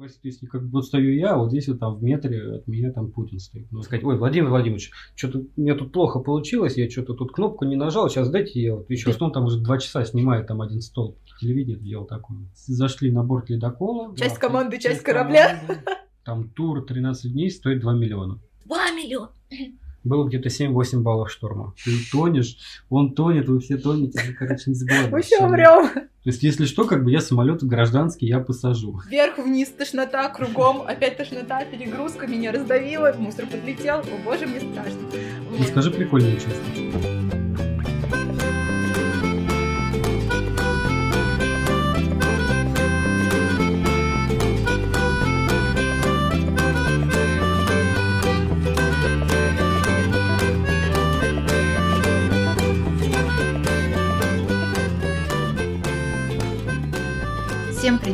То есть, как бы вот стою я, вот здесь вот там в метре от меня там Путин стоит. Ну, сказать, ой, Владимир Владимирович, что-то у меня тут плохо получилось, я что-то тут кнопку не нажал, сейчас дайте я вот еще, что он там уже два часа снимает там один стол. Телевидение делал такое. Зашли на борт ледокола. Часть да, команды, часть, часть корабля. Команды. Там тур 13 дней стоит 2 миллиона. 2 миллиона! Было где-то 7-8 баллов шторма. Ты тонешь, он тонет, вы все тонете, вы, короче, не забывайте. Мы все умрем. То есть, если что, как бы я самолет гражданский, я посажу. Вверх-вниз, тошнота, кругом, опять тошнота, перегрузка, меня раздавила, мусор подлетел, о боже, мне страшно. Вот. Скажи прикольную часть.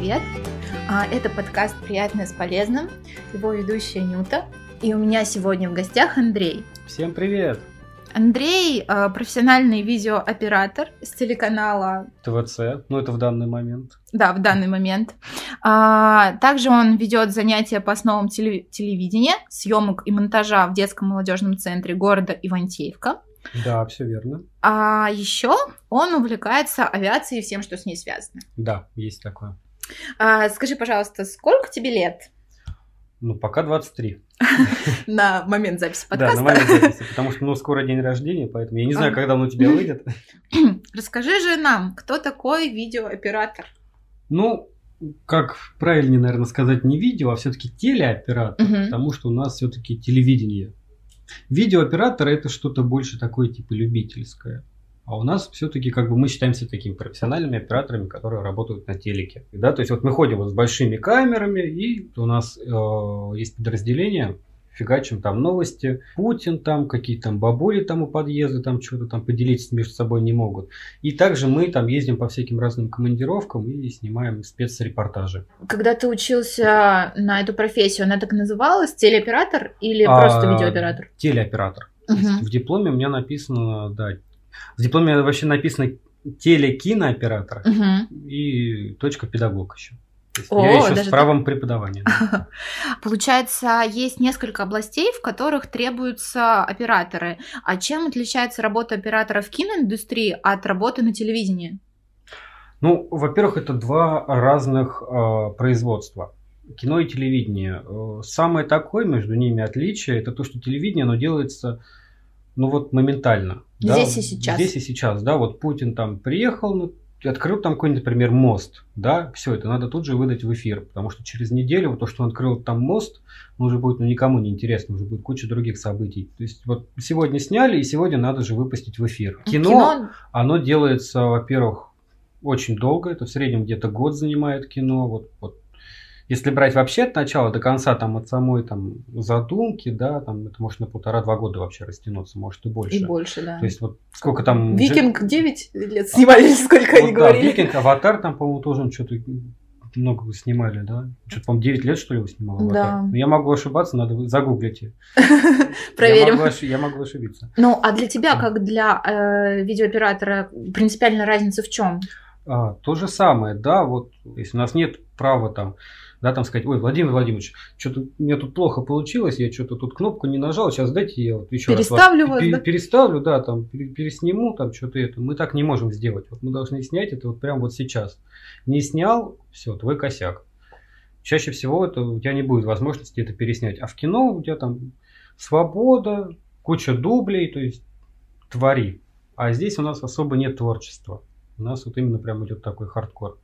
Привет! А, это подкаст «Приятное с полезным», его ведущая Нюта. И у меня сегодня в гостях Андрей. Всем привет! Андрей а, профессиональный видеооператор с телеканала ТВЦ, ну это в данный момент. Да, в данный момент. А, также он ведет занятия по основам телевидения, съемок и монтажа в детском молодежном центре города Ивантеевка. Да, все верно. А еще он увлекается авиацией и всем, что с ней связано. Да, есть такое. А, скажи, пожалуйста, сколько тебе лет? Ну, пока 23. На момент записи подкаста. Да, на момент записи, потому что, ну, скоро день рождения, поэтому я не знаю, когда он у тебя выйдет. Расскажи же нам, кто такой видеооператор? Ну, как правильнее, наверное, сказать не видео, а все-таки телеоператор, потому что у нас все-таки телевидение. Видеооператор это что-то больше такое типа любительское. А у нас все-таки как бы мы считаемся такими профессиональными операторами, которые работают на телеке. Да? То есть вот мы ходим вот с большими камерами, и у нас э, есть подразделение, фигачим там новости, Путин там, какие там бабули там у подъезда, там что-то там поделиться между собой не могут. И также мы там ездим по всяким разным командировкам и снимаем спецрепортажи. Когда ты учился на эту профессию, она так называлась, телеоператор или а, просто видеооператор? Телеоператор. Угу. В дипломе у меня написано, да, в дипломе вообще написано телекинооператор угу. и точка педагог еще. О, я еще даже с правом так... преподавания. Получается, есть несколько областей, в которых требуются операторы. А чем отличается работа оператора в киноиндустрии от работы на телевидении? Ну, во-первых, это два разных э, производства. Кино и телевидение. Э, самое такое между ними отличие это то, что телевидение, оно делается ну вот моментально. Здесь да? и сейчас. Здесь и сейчас, да, вот Путин там приехал, ну, открыл там какой-нибудь, например, мост, да, все это надо тут же выдать в эфир, потому что через неделю вот то, что он открыл там мост, ну, уже будет ну, никому не интересно, уже будет куча других событий. То есть вот сегодня сняли, и сегодня надо же выпустить в эфир. Кино, кино... оно делается, во-первых, очень долго, это в среднем где-то год занимает кино, вот, вот если брать вообще от начала до конца, там, от самой там, задумки, да, там, это может на полтора-два года вообще растянуться, может и больше. И больше, да. То есть вот сколько там... Викинг 9 лет снимали, сколько вот, они да, говорили. Викинг, Аватар там, по-моему, тоже что-то много снимали, да? Что-то, по-моему, 9 лет, что ли, вы снимал Аватар? Да. Но я могу ошибаться, надо загуглить. Проверим. Я могу, ошибиться. Ну, а для тебя, как для э, видеооператора, принципиальная разница в чем? А, то же самое, да, вот если у нас нет права там да, там сказать, ой, Владимир Владимирович, что-то меня тут плохо получилось, я что-то тут кнопку не нажал, сейчас дайте я вот еще Переставлю раз вас, да? переставлю, да, там пересниму, там что-то это. Мы так не можем сделать. Вот мы должны снять это вот прямо вот сейчас. Не снял, все, твой косяк. Чаще всего это у тебя не будет возможности это переснять. А в кино у тебя там свобода, куча дублей, то есть твори. А здесь у нас особо нет творчества. У нас вот именно прям идет такой хардкор.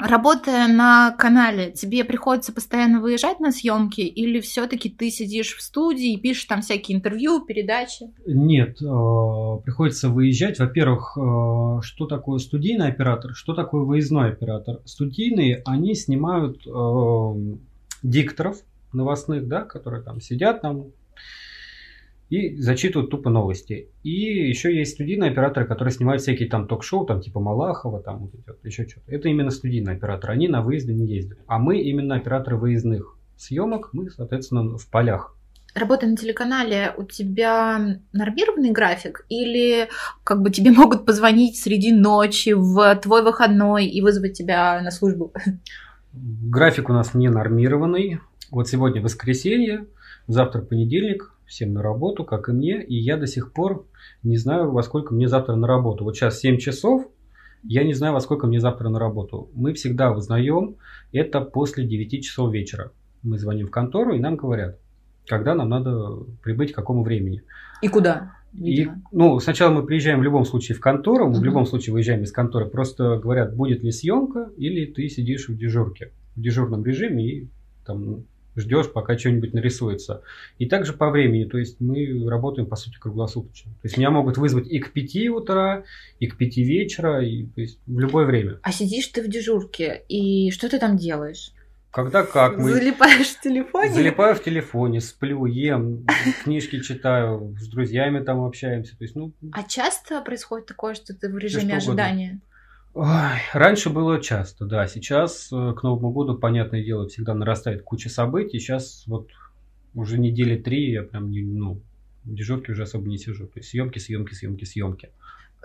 Работая на канале, тебе приходится постоянно выезжать на съемки или все-таки ты сидишь в студии и пишешь там всякие интервью, передачи? Нет, э, приходится выезжать. Во-первых, э, что такое студийный оператор, что такое выездной оператор? Студийные, они снимают э, дикторов новостных, да, которые там сидят там и зачитывают тупо новости. И еще есть студийные операторы, которые снимают всякие там ток-шоу, там типа Малахова, там вот идет, еще что-то. Это именно студийные операторы, они на выезды не ездят. А мы именно операторы выездных съемок, мы, соответственно, в полях. Работа на телеканале, у тебя нормированный график или как бы тебе могут позвонить среди ночи в твой выходной и вызвать тебя на службу? График у нас не нормированный. Вот сегодня воскресенье, завтра понедельник, всем на работу, как и мне, и я до сих пор не знаю, во сколько мне завтра на работу. Вот сейчас 7 часов, я не знаю, во сколько мне завтра на работу. Мы всегда узнаем это после 9 часов вечера. Мы звоним в контору, и нам говорят, когда нам надо прибыть, к какому времени. И куда? И, ну, сначала мы приезжаем в любом случае в контору, мы uh-huh. в любом случае выезжаем из конторы, просто говорят, будет ли съемка, или ты сидишь в дежурке, в дежурном режиме и там ждешь, пока что-нибудь нарисуется. И также по времени, то есть мы работаем, по сути, круглосуточно. То есть меня могут вызвать и к 5 утра, и к 5 вечера, и то есть в любое время. А сидишь ты в дежурке, и что ты там делаешь? Когда как? Мы... Залипаешь в телефоне? Залипаю в телефоне, сплю, ем, книжки читаю, с друзьями там общаемся. То есть, ну... А часто происходит такое, что ты в режиме ожидания? Ой, раньше было часто, да. Сейчас э, к Новому году, понятное дело, всегда нарастает куча событий. Сейчас вот уже недели три я прям не, ну, в дежурке уже особо не сижу. То есть съемки, съемки, съемки, съемки.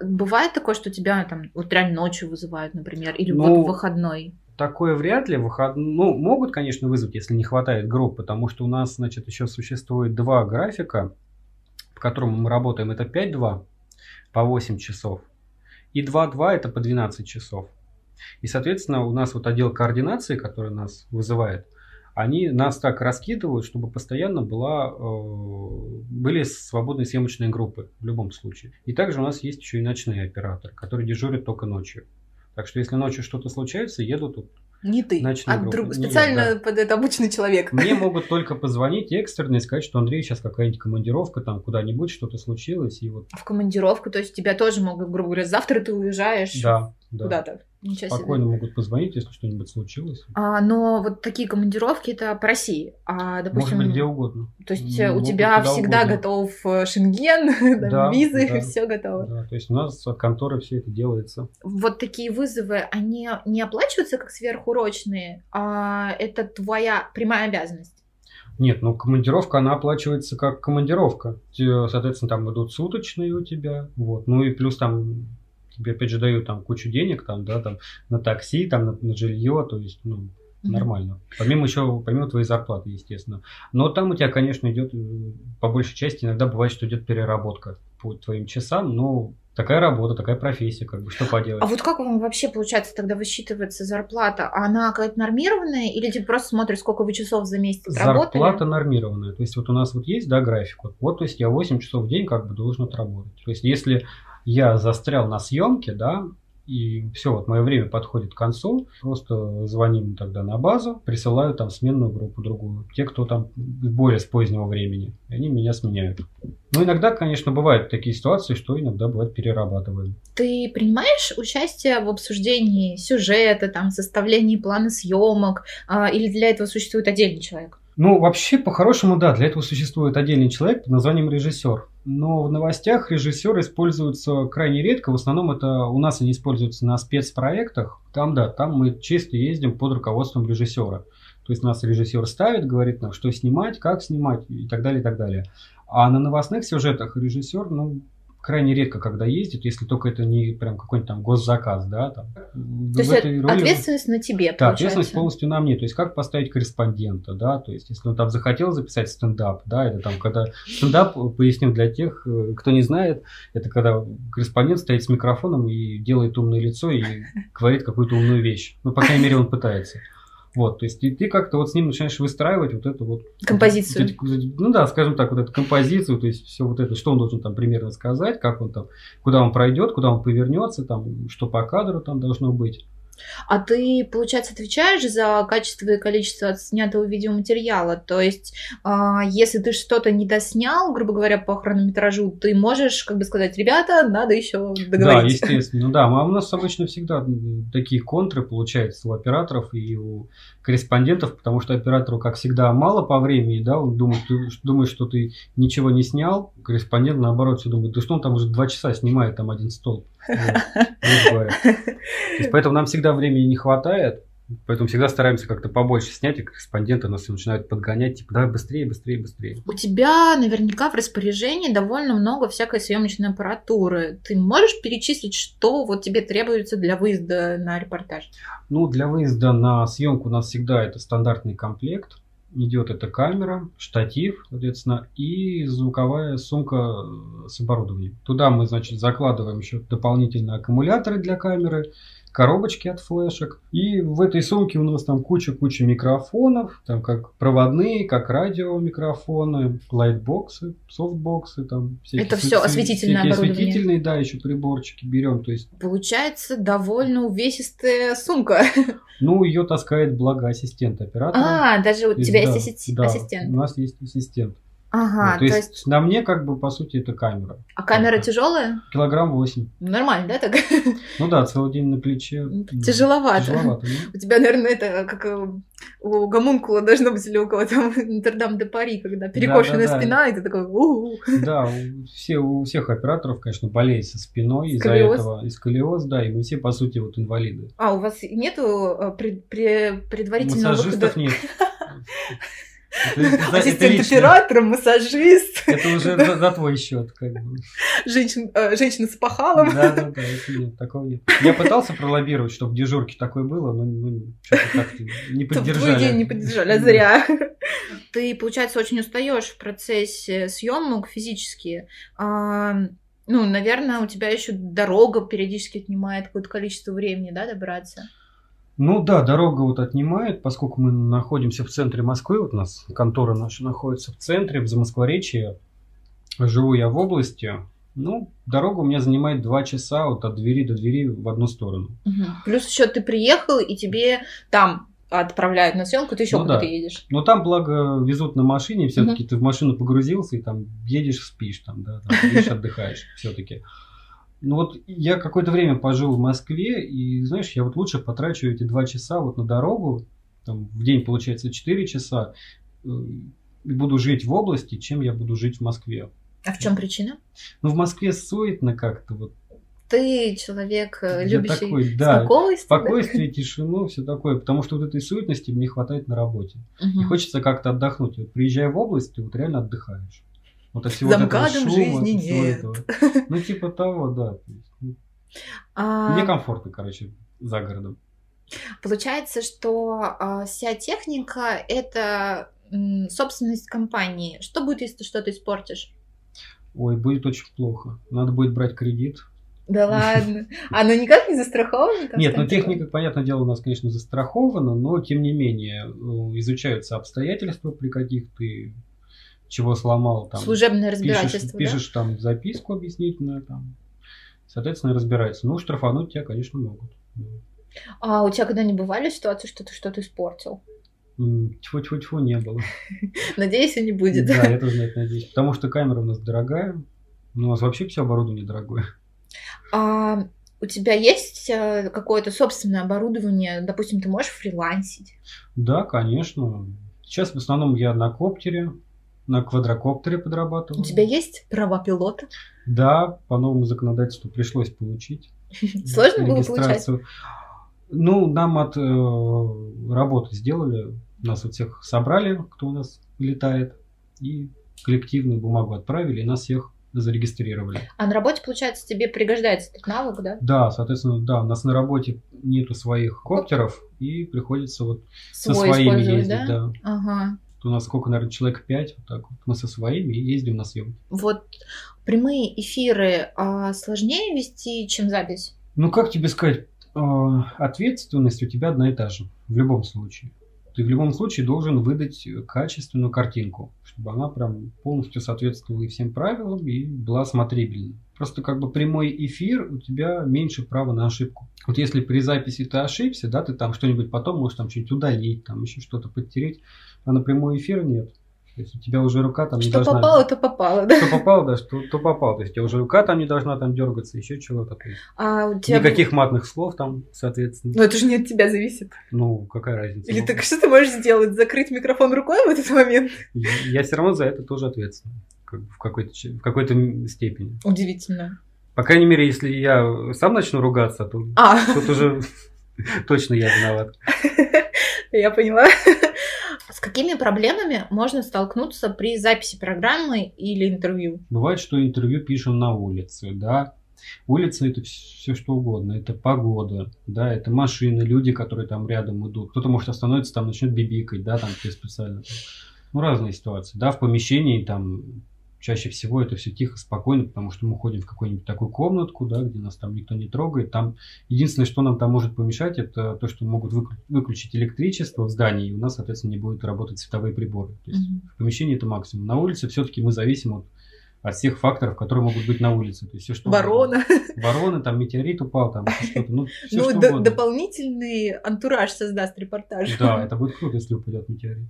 Бывает такое, что тебя там вот реально ночью вызывают, например, или ну, вот в выходной? Такое вряд ли. Выход... Ну, могут, конечно, вызвать, если не хватает групп, потому что у нас, значит, еще существует два графика, по которым мы работаем. Это 5-2 по 8 часов и 2-2 это по 12 часов. И, соответственно, у нас вот отдел координации, который нас вызывает, они нас так раскидывают, чтобы постоянно была, э, были свободные съемочные группы в любом случае. И также у нас есть еще и ночные операторы, которые дежурят только ночью. Так что если ночью что-то случается, едут не ты, а друг, специально я, да. под это обычный человек. Мне могут только позвонить экстренно и сказать, что Андрей сейчас какая-нибудь командировка там куда-нибудь, что-то случилось. И вот... В командировку, то есть тебя тоже могут, грубо говоря, завтра ты уезжаешь да, да. куда-то. Ничего Спокойно себе. могут позвонить, если что-нибудь случилось. А, но вот такие командировки это по России. А, допустим, Может быть, где угодно. То есть ну, у тебя всегда угодно. готов э, шенген, да, визы, да, все готово. Да, то есть у нас конторы все это делается. Вот такие вызовы, они не оплачиваются как сверхурочные, а это твоя прямая обязанность. Нет, ну командировка, она оплачивается как командировка. Соответственно, там идут суточные у тебя. Вот. Ну и плюс там тебе опять же дают там кучу денег, там, да, там, на такси, там, на, на жилье, то есть, ну, нормально. Помимо еще, помимо твоей зарплаты, естественно. Но там у тебя, конечно, идет, э, по большей части, иногда бывает, что идет переработка по твоим часам, но такая работа, такая профессия, как бы, что поделать. А вот как вам вообще, получается, тогда высчитывается зарплата? Она какая-то нормированная или ты просто смотришь, сколько вы часов за месяц зарплата Зарплата нормированная. То есть вот у нас вот есть, да, график. Вот, вот, то есть я 8 часов в день как бы должен отработать. То есть если я застрял на съемке, да, и все, вот мое время подходит к концу, просто звоним тогда на базу, присылаю там сменную группу другую. Те, кто там более с позднего времени, они меня сменяют. Ну, иногда, конечно, бывают такие ситуации, что иногда бывает перерабатываем. Ты принимаешь участие в обсуждении сюжета, там, составлении плана съемок, а, или для этого существует отдельный человек? Ну, вообще, по-хорошему, да, для этого существует отдельный человек под названием режиссер. Но в новостях режиссеры используются крайне редко. В основном это у нас они используются на спецпроектах. Там, да, там мы чисто ездим под руководством режиссера. То есть нас режиссер ставит, говорит нам, что снимать, как снимать и так далее, и так далее. А на новостных сюжетах режиссер, ну, крайне редко, когда ездит, если только это не прям какой-нибудь там госзаказ, да. Там. То есть роли... ответственность на тебе, Да, ответственность полностью на мне. То есть как поставить корреспондента, да, то есть если он там захотел записать стендап, да, это там когда стендап, поясню для тех, э, кто не знает, это когда корреспондент стоит с микрофоном и делает умное лицо и говорит какую-то умную вещь. Ну, по крайней мере, он пытается. Вот, то есть и ты как-то вот с ним начинаешь выстраивать вот эту вот... Композицию. ну да, скажем так, вот эту композицию, то есть все вот это, что он должен там примерно сказать, как он там, куда он пройдет, куда он повернется, там, что по кадру там должно быть. А ты, получается, отвечаешь за качество и количество снятого видеоматериала? То есть, а, если ты что-то не доснял, грубо говоря, по хронометражу, ты можешь как бы сказать, ребята, надо еще договориться. Да, естественно. Ну да, а у нас обычно всегда такие контры получаются у операторов и у корреспондентов, потому что оператору, как всегда, мало по времени, да, он думает, ты, думает, что ты ничего не снял, корреспондент, наоборот, все думает, да что он там уже два часа снимает там один столб. Вот, поэтому нам всегда времени не хватает. Поэтому всегда стараемся как-то побольше снять, и корреспонденты нас начинают подгонять, типа, давай быстрее, быстрее, быстрее. У тебя наверняка в распоряжении довольно много всякой съемочной аппаратуры. Ты можешь перечислить, что вот тебе требуется для выезда на репортаж? Ну, для выезда на съемку у нас всегда это стандартный комплект. Идет эта камера, штатив, соответственно, и звуковая сумка с оборудованием. Туда мы, значит, закладываем еще дополнительные аккумуляторы для камеры, коробочки от флешек. И в этой сумке у нас там куча-куча микрофонов, там как проводные, как радиомикрофоны, лайтбоксы, софтбоксы, там всякие. Это все осветительное оборудование. осветительные, да, еще приборчики берем, то есть. Получается довольно увесистая сумка. Ну, ее таскает благо ассистент оператора. А, даже у тебя есть, есть да, ассистент. Да, у нас есть ассистент. Ага, ну, то, то есть, есть на мне как бы по сути это камера. А камера тяжелая? Килограмм восемь. Нормально, да, так? Ну да, целый день на плече. Тяжеловато. Тяжеловато ну. У тебя, наверное, это как э, у гомункула должно быть или у кого там Интердам де Пари, когда перекошенная да, да, спина, да. и ты такой у Да, у, все, у всех операторов, конечно, болеет со спиной из-за этого. И сколиоз, да, и мы все, по сути, вот инвалиды. А, у вас нету э, пред, пред, предварительного Массажистов выхода? нет. Ассистент оператора, массажист. Это уже за, за твой счет, как бы. Женщин, э, женщина с пахалом. Да, да, да, это нет, такого нет. Я пытался пролоббировать, чтобы в дежурке такое было, но ну, что-то как-то не поддержали. Твой день не поддержали, а зря. Ты, получается, очень устаешь в процессе съемок физически. А, ну, наверное, у тебя еще дорога периодически отнимает какое-то количество времени, да, добраться? Ну да, дорога вот отнимает, поскольку мы находимся в центре Москвы, вот у нас контора наша находится в центре, в Замоскворечье, живу я в области, ну, дорога у меня занимает два часа вот от двери до двери в одну сторону. Угу. Плюс еще ты приехал, и тебе там отправляют на съемку, ты еще ну, куда-то да. едешь. Но там, благо, везут на машине, все-таки угу. ты в машину погрузился и там едешь, спишь, там, да, там, едешь, отдыхаешь все-таки. Ну вот я какое-то время пожил в Москве, и знаешь, я вот лучше потрачу эти два часа вот на дорогу, там в день получается 4 часа, э, и буду жить в области, чем я буду жить в Москве. А в чем причина? Ну, в Москве суетно как-то вот. Ты человек, э, любящий такой, да, спокойствие. Спокойствие, тишину, все такое. Потому что вот этой суетности мне хватает на работе. Угу. И хочется как-то отдохнуть. Вот приезжая в область, ты вот реально отдыхаешь. Вот от всего За шума, жизни нет. Этого. Ну, типа того, да. Ну, а... Мне комфортно, короче, за городом. Получается, что а, вся техника это м, собственность компании. Что будет, если ты что-то испортишь? Ой, будет очень плохо. Надо будет брать кредит. Да ладно. Оно никак не застраховано? Нет, ну техника, понятное дело, у нас, конечно, застрахована, но тем не менее э, изучаются обстоятельства, при каких ты чего сломал. Там, Служебное разбирательство, Пишешь, пишешь там записку объяснительную, там, соответственно, разбирается. Ну, штрафануть тебя, конечно, могут. А у тебя когда не бывали ситуации, что ты что-то испортил? Тьфу-тьфу-тьфу, не было. Надеюсь, и не будет. Да, я тоже на это надеюсь. Потому что камера у нас дорогая. Ну, у нас вообще все оборудование дорогое. А у тебя есть э, какое-то собственное оборудование? Допустим, ты можешь фрилансить? Да, конечно. Сейчас в основном я на коптере, на квадрокоптере подрабатываю. У тебя есть права пилота? Да, по новому законодательству пришлось получить. Сложно было получать? Ну, нам от э, работы сделали, нас вот всех собрали, кто у нас летает, и коллективную бумагу отправили, и нас всех зарегистрировали. А на работе, получается, тебе пригождается этот навык, да? Да, соответственно, да, у нас на работе нету своих коптеров, и приходится вот Свой со своими ездить, да? да. Ага у нас сколько, наверное, человек пять, вот так вот. Мы со своими ездим на съемки. Вот прямые эфиры а, сложнее вести, чем запись? Ну, как тебе сказать, а, ответственность у тебя одна и та же, в любом случае. Ты в любом случае должен выдать качественную картинку, чтобы она прям полностью соответствовала и всем правилам и была смотрибельной. Просто как бы прямой эфир, у тебя меньше права на ошибку. Вот если при записи ты ошибся, да, ты там что-нибудь потом можешь там что-нибудь удалить, там еще что-то подтереть, а на прямой эфир нет. То есть у тебя уже рука там что не должна... Что попало, то попало, да? Что попало, да, что то попало. То есть у тебя уже рука там не должна там дергаться, еще чего-то. А у тебя... Никаких матных слов там, соответственно. Но это же не от тебя зависит. Ну, какая разница? Или так что ты можешь сделать? Закрыть микрофон рукой в этот момент? Я, я все равно за это тоже ответственен. Как, в какой-то, в какой-то степени. Удивительно. По крайней мере, если я сам начну ругаться, то а. тут уже Точно я виноват. Я поняла. Какими проблемами можно столкнуться при записи программы или интервью? Бывает, что интервью пишем на улице, да. Улица это все что угодно. Это погода, да, это машины, люди, которые там рядом идут. Кто-то может остановиться, там начнет бибикать, да, там специально. Ну, разные ситуации. Да, в помещении там чаще всего это все тихо, спокойно, потому что мы ходим в какую-нибудь такую комнатку, да, где нас там никто не трогает. Там единственное, что нам там может помешать, это то, что могут выключить электричество в здании, и у нас, соответственно, не будет работать световые приборы. То есть mm-hmm. в помещении это максимум. На улице все-таки мы зависим от от всех факторов, которые могут быть на улице. То есть все, что Ворона. Ворона, там метеорит упал, там что-то. Ну, все, ну что д- дополнительный антураж создаст репортаж. Да, это будет круто, если упадет метеорит.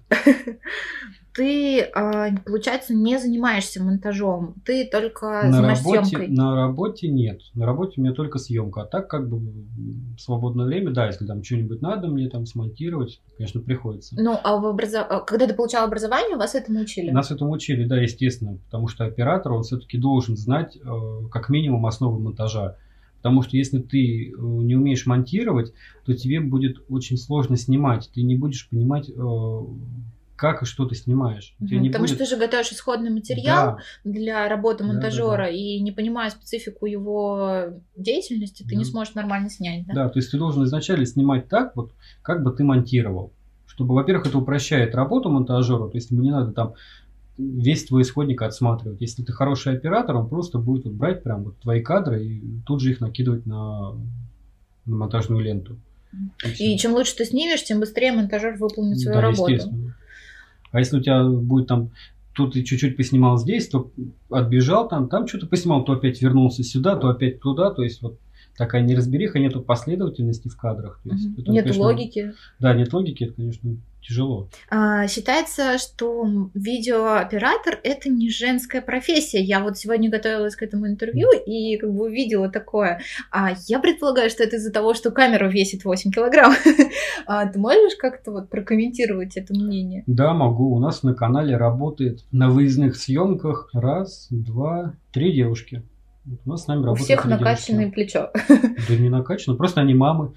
Ты, а, получается, не занимаешься монтажом, ты только на занимаешься работе, съемкой. На работе нет. На работе у меня только съемка. А так как бы в свободное время, да, если там что-нибудь надо мне там смонтировать, конечно, приходится. Ну, а в образов... когда ты получал образование, вас этому учили? Нас этому учили, да, естественно, потому что оператор, он все-таки должен знать э, как минимум основы монтажа. Потому что если ты э, не умеешь монтировать, то тебе будет очень сложно снимать. Ты не будешь понимать, э, как и что ты снимаешь. Угу, потому будет... что ты же готовишь исходный материал да. для работы монтажера, да, да, да. и не понимая специфику его деятельности, ты да. не сможешь нормально снять. Да? да, то есть ты должен изначально снимать так, вот, как бы ты монтировал. Чтобы, во-первых, это упрощает работу монтажера, то есть ему не надо там весь твой исходник отсматривать. Если ты хороший оператор, он просто будет вот брать прям вот твои кадры и тут же их накидывать на, на монтажную ленту. И, и чем лучше ты снимешь, тем быстрее монтажер выполнит свою да, работу. А если у тебя будет там тут ты чуть-чуть поснимал здесь, то отбежал там, там что-то поснимал, то опять вернулся сюда, то опять туда, то есть вот такая неразбериха, нету последовательности в кадрах. То есть, это, нет конечно, логики. Да, нет логики, это, конечно, тяжело. А, считается, что видеооператор это не женская профессия. Я вот сегодня готовилась к этому интервью и как бы увидела такое. А я предполагаю, что это из-за того, что камера весит 8 килограмм. а, ты можешь как-то вот прокомментировать это мнение? Да, могу. У нас на канале работает на выездных съемках раз, два, три девушки. У нас с нами работают. У всех накачанное плечо. Да не накачано, просто они мамы.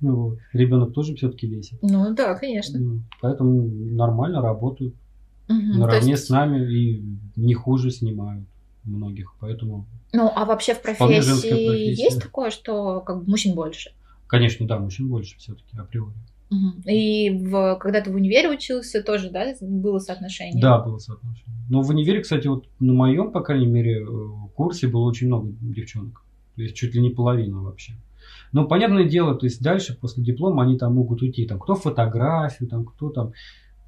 Ну, вот. Ребенок тоже все-таки весит. Ну да, конечно. Поэтому нормально работают. Угу, наравне есть... с нами и не хуже снимают многих. Поэтому. Ну, а вообще в профессии есть такое, что как бы мужчин больше? Конечно, да, мужчин больше все-таки априори. И в, когда ты в универе учился, тоже, да, было соотношение? Да, было соотношение. Но в универе, кстати, вот на моем, по крайней мере, э, курсе было очень много девчонок. То есть чуть ли не половина вообще. Но понятное дело, то есть дальше после диплома они там могут уйти. Там кто фотографию, там кто там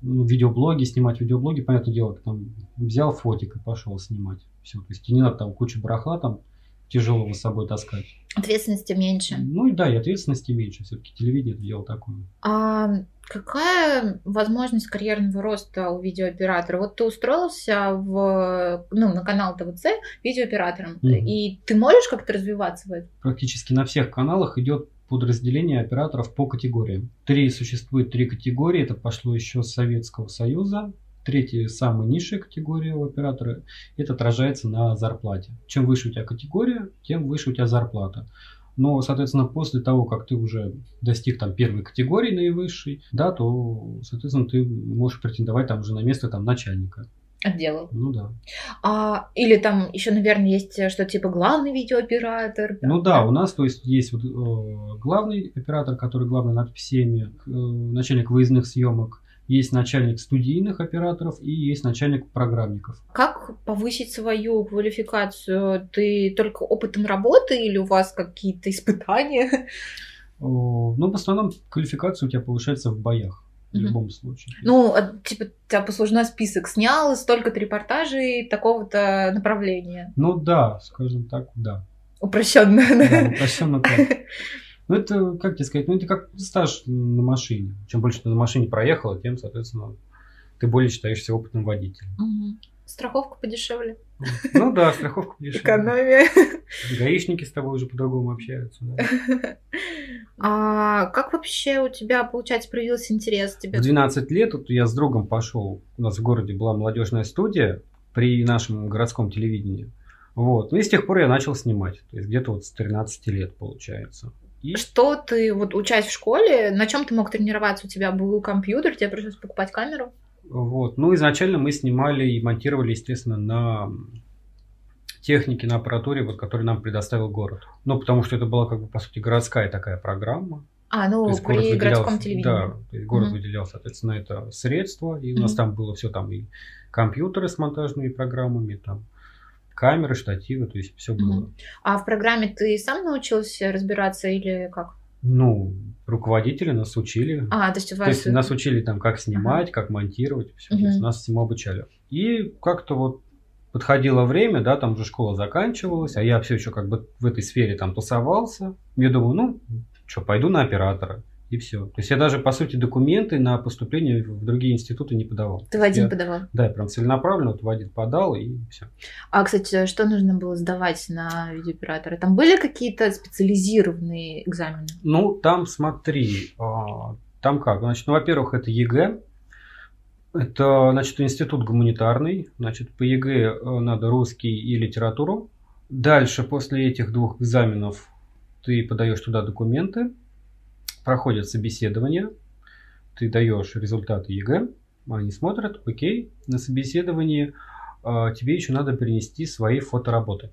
ну, видеоблоги, снимать видеоблоги, понятное дело, там взял фотик и пошел снимать. Все. То есть не надо там кучу барахла там тяжелого с собой таскать. Ответственности меньше. Ну и да, и ответственности меньше. Все-таки телевидение это дело такое. А какая возможность карьерного роста у видеооператора? Вот ты устроился в, ну, на канал ТВЦ видеооператором, угу. и ты можешь как-то развиваться в этом? Практически на всех каналах идет подразделение операторов по категориям. Три существует три категории. Это пошло еще с Советского Союза. Третья, самая низшая категория у оператора, это отражается на зарплате. Чем выше у тебя категория, тем выше у тебя зарплата. Но, соответственно, после того, как ты уже достиг там первой категории наивысшей, да, то, соответственно, ты можешь претендовать там уже на место там начальника. Отдела. Ну да. А, или там еще, наверное, есть что-то типа главный видеооператор. Ну да, у нас, то есть, есть вот э, главный оператор, который главный над всеми, э, начальник выездных съемок, есть начальник студийных операторов и есть начальник программников. Как повысить свою квалификацию? Ты только опытом работы или у вас какие-то испытания? Ну, в основном квалификация у тебя повышается в боях. В mm любом случае. Ну, а, типа, у тебя послужной список снял столько-то репортажей такого-то направления. Ну да, скажем так, да. Упрощенно, да? упрощенно так. Ну, это, как тебе сказать, ну, это как стаж на машине. Чем больше ты на машине проехала, тем, соответственно, ты более считаешься опытным водителем. Угу. Страховка подешевле. Ну да, страховка подешевле. Экономия. Гаишники с тобой уже по-другому общаются. Да. А как вообще у тебя, получается, проявился интерес? Тебе? В 12 лет вот я с другом пошел. У нас в городе была молодежная студия при нашем городском телевидении. Вот. Ну и с тех пор я начал снимать. То есть где-то вот с 13 лет получается. И... Что ты, вот учась в школе, на чем ты мог тренироваться? У тебя был компьютер, тебе пришлось покупать камеру? Вот. Ну, изначально мы снимали и монтировали, естественно, на технике, на аппаратуре, вот, которую нам предоставил город. Ну, потому что это была, как бы, по сути, городская такая программа. А, ну, то есть при город городском телевидении. Да, то есть город угу. выделял, соответственно, это средства, и у угу. нас там было все там и компьютеры с монтажными программами, там камеры, штативы, то есть все было. А в программе ты сам научился разбираться или как? Ну, руководители нас учили. А, то есть, у вас... то есть нас учили там, как снимать, ага. как монтировать, все. Угу. То есть нас всему обучали. И как-то вот подходило время, да, там уже школа заканчивалась, а я все еще как бы в этой сфере там тусовался. Я думаю, ну, что, пойду на оператора. И все. То есть я даже, по сути, документы на поступление в другие институты не подавал. Ты в один я, подавал? Да, я прям целенаправленно вот в один подал и все. А, кстати, что нужно было сдавать на видеооператора? Там были какие-то специализированные экзамены? Ну, там смотри, а, там как? Значит, ну, во-первых, это ЕГЭ. Это, значит, институт гуманитарный. Значит, по ЕГЭ э, надо русский и литературу. Дальше, после этих двух экзаменов, ты подаешь туда документы, проходят собеседование, ты даешь результаты ЕГЭ, они смотрят, окей, на собеседовании э, тебе еще надо перенести свои фотоработы.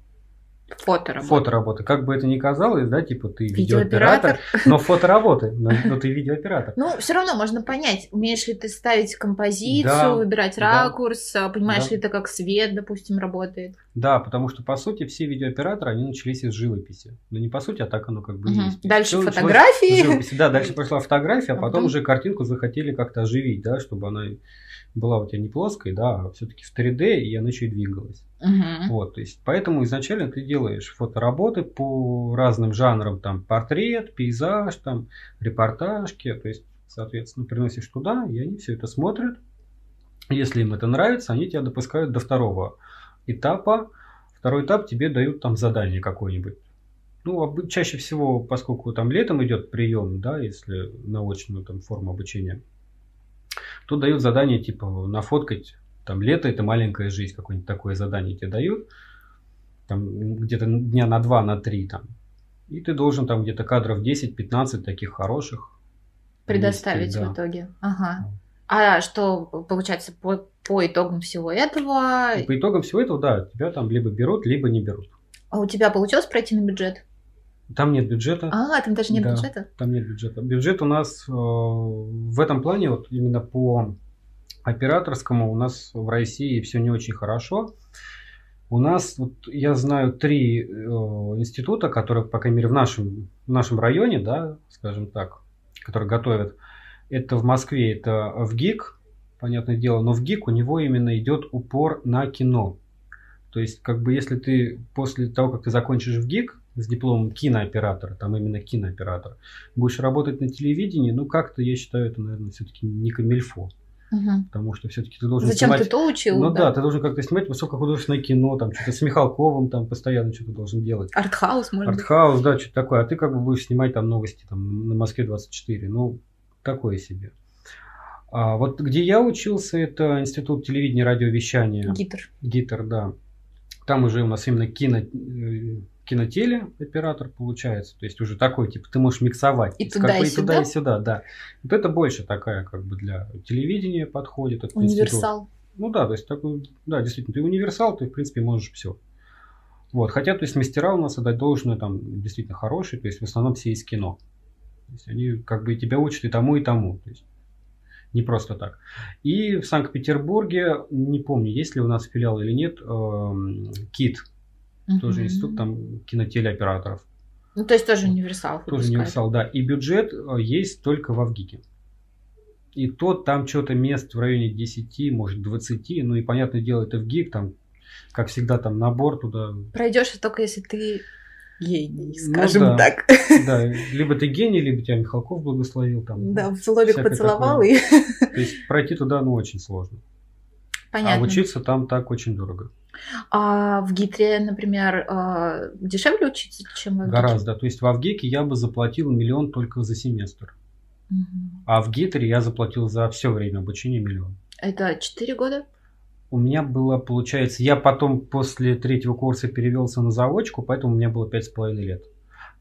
Фотоработы. Фотоработы. Как бы это ни казалось, да, типа ты видеооператор, но фотоработы, но, но ты видеооператор. Ну, все равно можно понять, умеешь ли ты ставить композицию, да, выбирать ракурс, да, понимаешь да. ли ты, как свет, допустим, работает. Да, потому что, по сути, все видеооператоры, они начались из живописи. Ну, не по сути, а так оно как бы угу. есть. Дальше Все фотографии. Да, дальше пошла фотография, а потом уже картинку захотели как-то оживить, да, чтобы она была у тебя не плоской, да, а все-таки в 3D, и она еще и двигалась. Угу. Вот, то есть, поэтому изначально ты делаешь фотоработы по разным жанрам, там, портрет, пейзаж, там, репортажки, то есть, соответственно, приносишь туда, и они все это смотрят. Если им это нравится, они тебя допускают до второго этапа. Второй этап тебе дают там задание какое-нибудь. Ну, чаще всего, поскольку там летом идет прием, да, если на очную там форму обучения, Тут дают задание типа нафоткать, там лето это маленькая жизнь, какое-нибудь такое задание тебе дают, там где-то дня на два, на три там. И ты должен там где-то кадров 10-15 таких хороших предоставить вместе, да. в итоге. Ага. А что получается по, по итогам всего этого? по итогам всего этого, да, тебя там либо берут, либо не берут. А у тебя получилось пройти на бюджет? Там нет бюджета. А, там даже нет да, бюджета? Там нет бюджета. Бюджет у нас э, в этом плане, вот именно по операторскому, у нас в России все не очень хорошо. У нас, вот, я знаю, три э, института, которые, по крайней мере, в нашем, в нашем районе, да, скажем так, которые готовят. Это в Москве, это в ГИК, понятное дело, но в ГИК у него именно идет упор на кино. То есть, как бы, если ты после того, как ты закончишь в ГИК, с дипломом кинооператора, там именно кинооператор, будешь работать на телевидении, ну как-то, я считаю, это, наверное, все-таки не камильфо. Угу. Потому что все-таки ты должен Зачем снимать... ты то учил? Ну да? да, ты должен как-то снимать высокохудожественное кино, там что-то с Михалковым там постоянно что-то должен делать. Артхаус, может Артхаус, да, что-то такое. А ты как бы будешь снимать там новости там на Москве 24. Ну, такое себе. А вот где я учился, это Институт телевидения и радиовещания. ГИТР. ГИТР, да. Там уже у нас именно кино э, кинотеле оператор получается. То есть уже такой, типа, ты можешь миксовать. И туда, как и, сюда? туда и сюда, да. Вот это больше такая, как бы, для телевидения подходит. Этот универсал. Институт. Ну да, то есть такой, да, действительно, ты универсал, ты, в принципе, можешь все. Вот, хотя, то есть, мастера у нас отдать должное, там, действительно хорошие, то есть, в основном все из кино. То есть, они, как бы, тебя учат и тому, и тому. То есть, не просто так. И в Санкт-Петербурге, не помню, есть ли у нас филиал или нет, эм, КИТ, Угу. Тоже институт там кинотелеоператоров. Ну, то есть тоже универсал. Тоже универсал, да. И бюджет э, есть только в Авгике. И то там что-то мест в районе 10, может 20. Ну и понятное дело, это в ГИК, там, как всегда, там набор туда. Пройдешь только если ты гений, ну скажем ну, да, так. Да, либо ты гений, либо тебя Михалков благословил. Там, да, в лобик поцеловал. И... То есть пройти туда, ну, очень сложно. Понятно. А учиться там так очень дорого. А в ГИТРе, например, а, дешевле учиться, чем в Авгике? Гораздо. То есть в Авгике я бы заплатил миллион только за семестр. Угу. А в ГИТРе я заплатил за все время обучения миллион. Это 4 года? У меня было, получается, я потом после третьего курса перевелся на заочку, поэтому у меня было пять с половиной лет.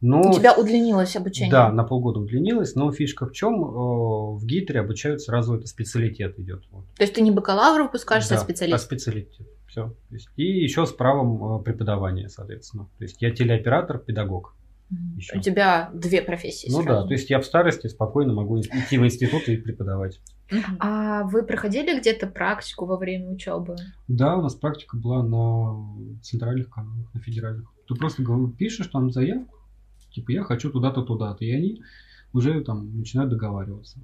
Но, У тебя удлинилось обучение? Да, на полгода удлинилось, но фишка в чем? Э, в ГИТРе обучают сразу, это специалитет идет. Вот. То есть ты не бакалавр выпускаешься, да, а специалитет? а специалитет, все. И еще с правом э, преподавания, соответственно. То есть я телеоператор, педагог. Еще. У тебя две профессии. Ну сразу. да, то есть я в старости спокойно могу идти в институт и преподавать. А вы проходили где-то практику во время учебы? Да, у нас практика была на центральных каналах, на федеральных. Ты просто пишешь там заявку, типа я хочу туда-то, туда-то, и они уже там начинают договариваться.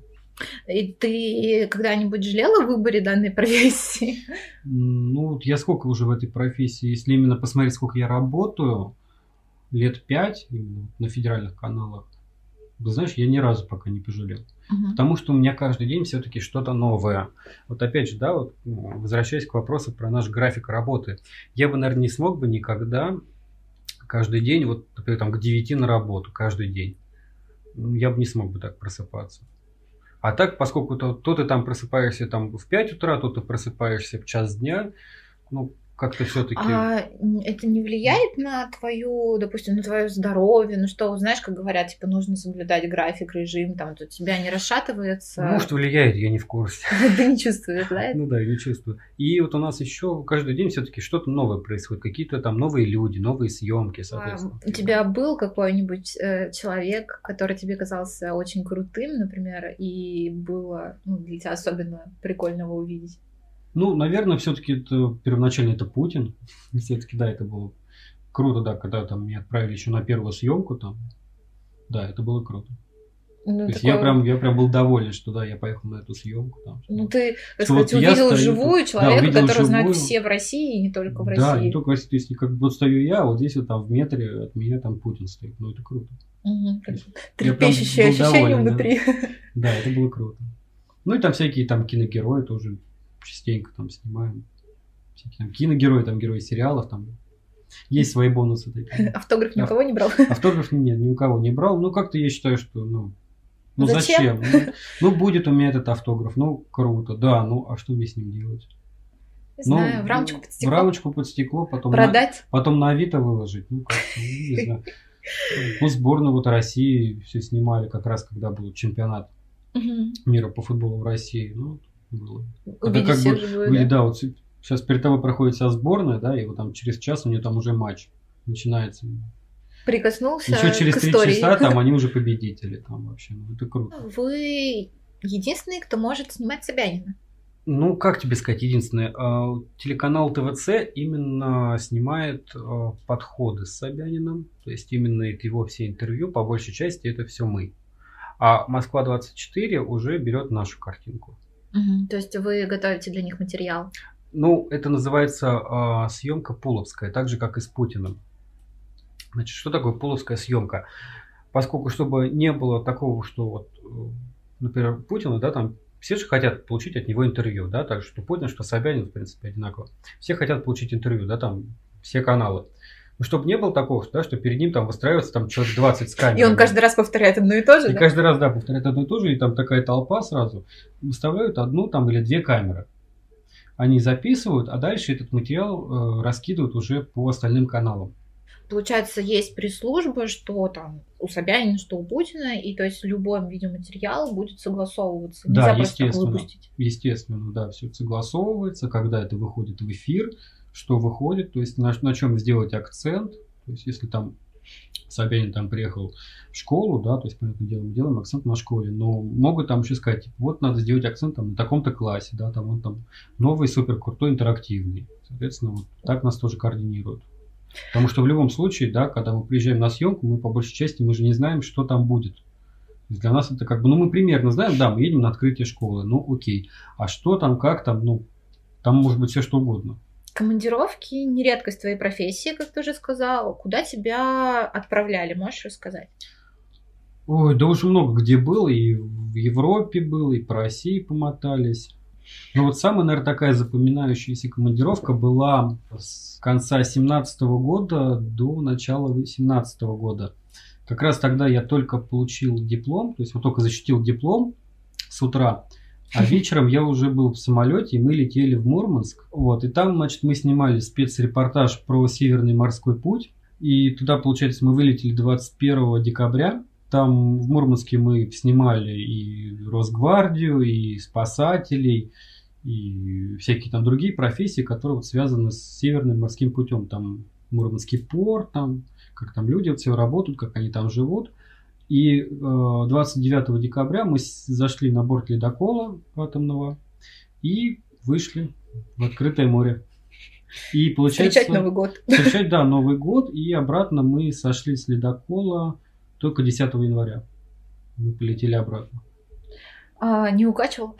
И ты когда-нибудь жалела в выборе данной профессии? Ну, я сколько уже в этой профессии, если именно посмотреть, сколько я работаю, лет пять на федеральных каналах, знаешь, я ни разу пока не пожалел. Угу. Потому что у меня каждый день все-таки что-то новое. Вот опять же, да, вот ну, возвращаясь к вопросу про наш график работы. Я бы, наверное, не смог бы никогда каждый день, вот, например, там, к 9 на работу каждый день. Ну, я бы не смог бы так просыпаться. А так, поскольку то, то ты там просыпаешься там в 5 утра, то ты просыпаешься в час дня, ну, как-то все-таки. А это не влияет на твою, допустим, на твое здоровье? Ну что, знаешь, как говорят, типа нужно соблюдать график, режим, там у тебя не расшатывается. Может, влияет, я не в курсе. Ты не чувствуешь, да? Ну да, не чувствую. И вот у нас еще каждый день все-таки что-то новое происходит, какие-то там новые люди, новые съемки, а соответственно. У тебя был какой-нибудь э, человек, который тебе казался очень крутым, например, и было ну, для тебя особенно прикольно его увидеть? Ну, наверное, все-таки это первоначально это Путин. Все-таки, да, это было круто, да, когда там меня отправили еще на первую съемку там. Да, это было круто. Ну, То есть такое... я прям, я прям был доволен, что да, я поехал на эту съемку. Там, ну ты, так сказать, вот увидел стою, живую человека, да, увидел которого живую, знают все в России, и не только в России. Да, не только в России. То есть как вот стою я, вот здесь вот там в метре от меня там Путин стоит. Ну это круто. Угу, Трепещущее ощущение доволен, внутри. Да. да, это было круто. Ну и там всякие там киногерои тоже частенько там снимаем. Всякие там киногерои, там герои сериалов, там есть свои бонусы такие. Автограф ни у кого не брал? Автограф нет, ни у кого не брал. Ну, как-то я считаю, что, ну, ну зачем? зачем? Ну, ну, будет у меня этот автограф, ну, круто, да, ну, а что мне с ним делать? Не ну, знаю, в рамочку под стекло. В рамочку под стекло, потом Продать? На, потом на Авито выложить. Ну, как ну, не знаю. Ну, сборную вот России все снимали как раз, когда был чемпионат мира по футболу в России. Ну, было. Это как бы, живую, да? да, вот сейчас перед тобой проходит вся сборная, да, и вот там через час у нее там уже матч начинается. Прикоснулся Еще через три часа там они уже победители там вообще. Ну, это круто. Вы единственный, кто может снимать Собянина. Ну, как тебе сказать, единственное, а, телеканал ТВЦ именно снимает а, подходы с Собяниным, то есть именно его все интервью, по большей части это все мы. А Москва-24 уже берет нашу картинку. Угу. То есть вы готовите для них материал? Ну, это называется э, съемка пуловская, так же как и с Путиным. Значит, что такое пуловская съемка? Поскольку, чтобы не было такого, что вот, э, например, Путина, да, там все же хотят получить от него интервью, да, так что Путин, что Собянин, в принципе, одинаково. Все хотят получить интервью, да, там все каналы. Ну, чтобы не было такого, да, что перед ним там выстраивается там человек 20 с камерой. И он каждый раз повторяет одно и то же, И да? каждый раз, да, повторяет одно и то же, и там такая толпа сразу. Выставляют одну там или две камеры. Они записывают, а дальше этот материал э, раскидывают уже по остальным каналам. Получается, есть пресс-служба, что там у Собянина, что у Путина, и то есть любой видеоматериал будет согласовываться. Нельзя да, естественно. выпустить. Естественно, да, все согласовывается, когда это выходит в эфир что выходит, то есть на, на чем сделать акцент, то есть если там Собянин там приехал в школу, да, то есть, понятное дело, мы делаем акцент на школе, но могут там еще сказать, типа, вот надо сделать акцент там на таком-то классе, да, там он там новый, супер крутой, интерактивный. Соответственно, вот так нас тоже координируют. Потому что в любом случае, да, когда мы приезжаем на съемку, мы по большей части, мы же не знаем, что там будет. Для нас это как бы, ну мы примерно знаем, да, мы едем на открытие школы, ну окей. А что там, как там, ну, там может быть все что угодно. Командировки не редкость твоей профессии, как ты уже сказал. Куда тебя отправляли, можешь рассказать? Ой, да уже много где был, и в Европе был, и по России помотались. Но вот самая, наверное, такая запоминающаяся командировка была с конца 17 года до начала 18 года. Как раз тогда я только получил диплом, то есть вот только защитил диплом с утра. А вечером я уже был в самолете, и мы летели в Мурманск. Вот, и там, значит, мы снимали спецрепортаж про Северный морской путь. И туда, получается, мы вылетели 21 декабря. Там в Мурманске мы снимали и Росгвардию, и спасателей, и всякие там другие профессии, которые вот связаны с Северным морским путем. Там Мурманский порт, там, как там люди вот все работают, как они там живут. И э, 29 декабря мы зашли на борт ледокола атомного и вышли в открытое море. И получается... Встречать Новый год. Встречать, да, Новый год. И обратно мы сошли с ледокола только 10 января. Мы полетели обратно. А, не укачивал?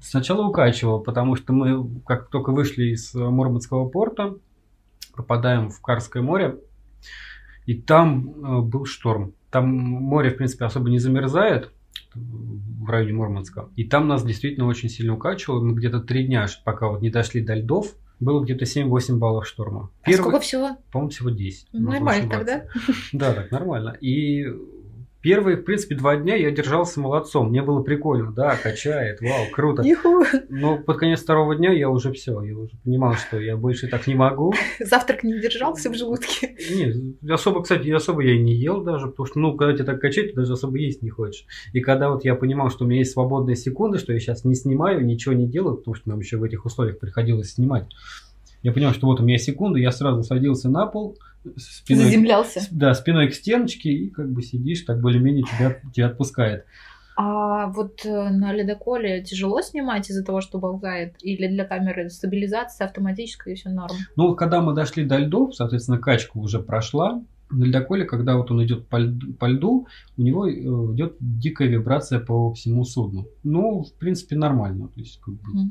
Сначала укачивал, потому что мы, как только вышли из Мурманского порта, попадаем в Карское море, и там э, был шторм. Там море, в принципе, особо не замерзает в районе Мурманска. И там нас действительно очень сильно укачивало. Мы где-то три дня, пока вот не дошли до льдов, было где-то 7-8 баллов шторма. Первый, а сколько всего? По-моему, всего 10. Нормально тогда? Да, так нормально. И Первые, в принципе, два дня я держался молодцом. Мне было прикольно, да, качает, вау, круто. Но под конец второго дня я уже все, я уже понимал, что я больше так не могу. Завтрак не держался в желудке? Нет, особо, кстати, особо я и не ел даже, потому что, ну, когда тебя так качать, ты даже особо есть не хочешь. И когда вот я понимал, что у меня есть свободные секунды, что я сейчас не снимаю, ничего не делаю, потому что нам еще в этих условиях приходилось снимать, я понял, что вот у меня секунды, я сразу садился на пол, спиной, Заземлялся. Да, спиной к стеночке и как бы сидишь, так более-менее тебя, тебя отпускает. А вот э, на ледоколе тяжело снимать из-за того, что болтает? Или для камеры стабилизация автоматическая и все норм? Ну, когда мы дошли до льдов, соответственно, качка уже прошла. На ледоколе, когда вот он идет по льду, по льду, у него э, идет дикая вибрация по всему судну. Ну, в принципе, нормально. То есть, как бы,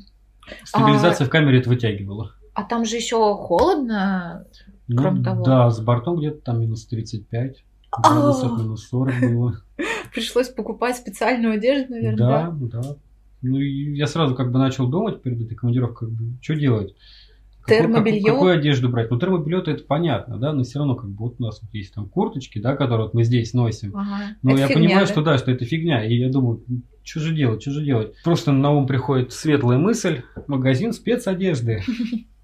стабилизация а... в камере это вытягивала. А там же еще холодно, ну, кроме того. Да, с бортом где-то там минус 35, градусов минус 40 было. Пришлось покупать специальную одежду, наверное. Да, да. Ну, я сразу как бы начал думать перед этой командировкой, как бы, что делать. Термобелье? Какую, какую одежду брать? Ну, термобелье это понятно, да, но все равно как бы вот у нас вот есть там курточки, да, которые вот мы здесь носим. Ага. Но это я фигня, понимаю, да? что да, что это фигня. И я думаю, что же делать, что же делать? Просто на ум приходит светлая мысль, магазин спецодежды.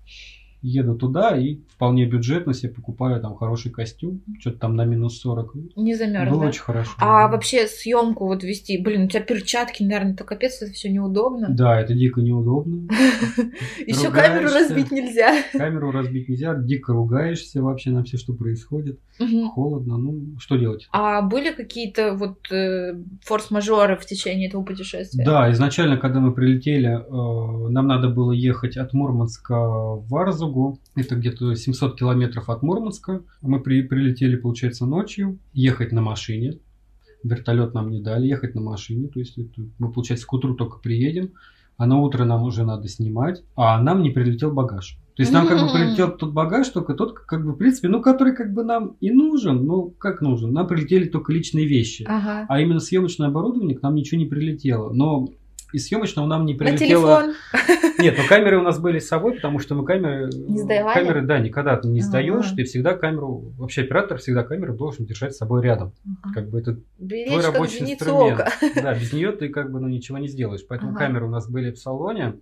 еду туда и вполне бюджетно себе покупаю там хороший костюм, что-то там на минус 40. Не замерз, Было очень хорошо. А да. вообще съемку вот вести, блин, у тебя перчатки, наверное, это капец, это все неудобно. Да, это дико неудобно. Еще камеру разбить нельзя. Камеру разбить нельзя, дико ругаешься вообще на все, что происходит. Холодно, ну что делать? А были какие-то вот э, форс-мажоры в течение этого путешествия? Да, изначально, когда мы прилетели, э, нам надо было ехать от Мурманска в Варзу, Волгу. Это где-то 700 километров от Мурманска. Мы при, прилетели, получается, ночью. Ехать на машине. Вертолет нам не дали, ехать на машине. То есть это, мы, получается, к утру только приедем. А на утро нам уже надо снимать. А нам не прилетел багаж. То есть нам как бы прилетел тот багаж, только тот, как бы, в принципе, ну, который как бы нам и нужен, но как нужен. Нам прилетели только личные вещи. Ага. А именно съемочное оборудование к нам ничего не прилетело. Но из съемочного нам не прилетело... На телефон? Нет, но камеры у нас были с собой, потому что мы камеры... Не сдавали? Камеры, да, никогда ты не сдаешь, ты всегда камеру... Вообще оператор всегда камеру должен держать с собой рядом. Как бы это Беречь твой рабочий инструмент. Ока. Да, без нее ты как бы ну, ничего не сделаешь. Поэтому ага. камеры у нас были в салоне,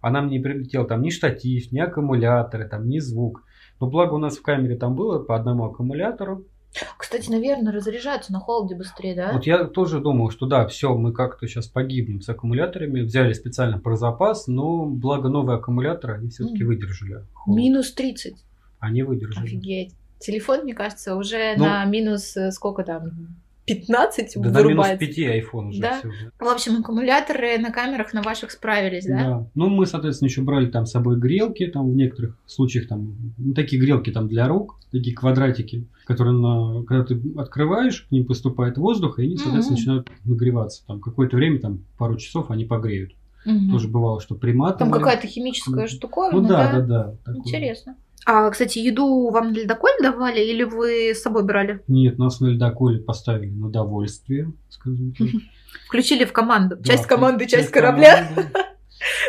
а нам не прилетел там ни штатив, ни аккумуляторы, там ни звук. Но благо у нас в камере там было по одному аккумулятору, кстати, наверное, разряжаются на холоде быстрее, да? Вот я тоже думал, что да, все, мы как-то сейчас погибнем с аккумуляторами, взяли специально про запас, но благо новые аккумуляторы, они все-таки mm. выдержали. Холод. Минус 30. Они выдержали. Офигеть. Телефон, мне кажется, уже ну, на минус э, сколько там? 15 да вырубается. Да, минус 5 iPhone уже да? все. В общем, аккумуляторы на камерах на ваших справились, да? Да. Ну, мы, соответственно, еще брали там с собой грелки, там в некоторых случаях там, ну, такие грелки там для рук, такие квадратики, которые, на, когда ты открываешь, к ним поступает воздух, и они, соответственно, mm начинают нагреваться. Там какое-то время, там пару часов они погреют. Угу. Тоже бывало, что приматывали. Там какая-то химическая штуковина, Ну да, да, да. да Интересно. А, кстати, еду вам на ледоколе давали или вы с собой брали? Нет, нас на ледоколе поставили на довольствие, скажем так. Включили в команду. Часть да, команды, часть, часть корабля.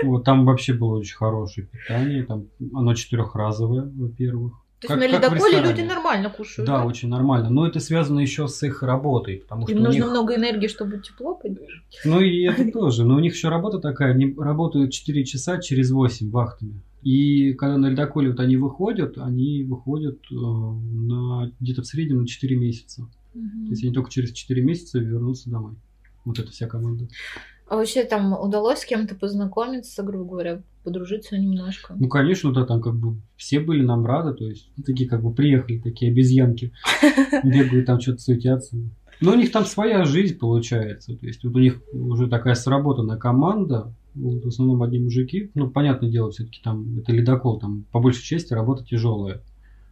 Вот, там вообще было очень хорошее питание. Там оно четырехразовое, во-первых. То как, есть на ледоколе люди нормально кушают? Да, да, очень нормально. Но это связано еще с их работой. Потому Им что нужно них... много энергии, чтобы тепло поддерживать. Ну и это тоже. Но у них еще работа такая. Они работают 4 часа через 8 вахтами. И когда на ледоколе вот они выходят, они выходят э, на где-то в среднем на 4 месяца. Угу. То есть они только через 4 месяца вернутся домой. Вот эта вся команда. А вообще там удалось с кем-то познакомиться, грубо говоря, подружиться немножко? Ну, конечно, да, там как бы все были нам рады, то есть такие как бы приехали, такие обезьянки, бегают там что-то суетятся. Но у них там своя жизнь получается, то есть вот у них уже такая сработанная команда, вот, в основном одни мужики. Ну, понятное дело, все-таки там это ледокол, там по большей части работа тяжелая.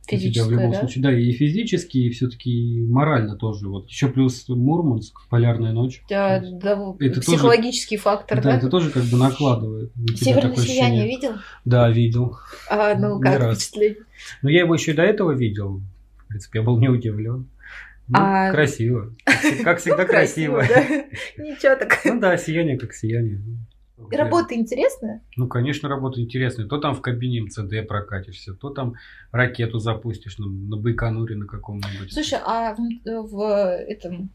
Физически, в любом да? случае, да, и физически, и все-таки морально тоже. Вот еще плюс Мурманск, полярная ночь. Да, да, это психологический тоже, фактор, да? Да, это тоже как бы накладывает. Северное сияние видел? Да, видел. А, ну, как впечатление? Ну, я его еще и до этого видел. В принципе, я был не удивлен. Ну, а... Красиво. Как всегда красиво. Ничего так. Ну да, сияние как сияние. Работа интересная? Ну, конечно, работа интересная. То там в кабине МЦД прокатишься, то там ракету запустишь на, на Байконуре на каком-нибудь. Слушай, а в, в этом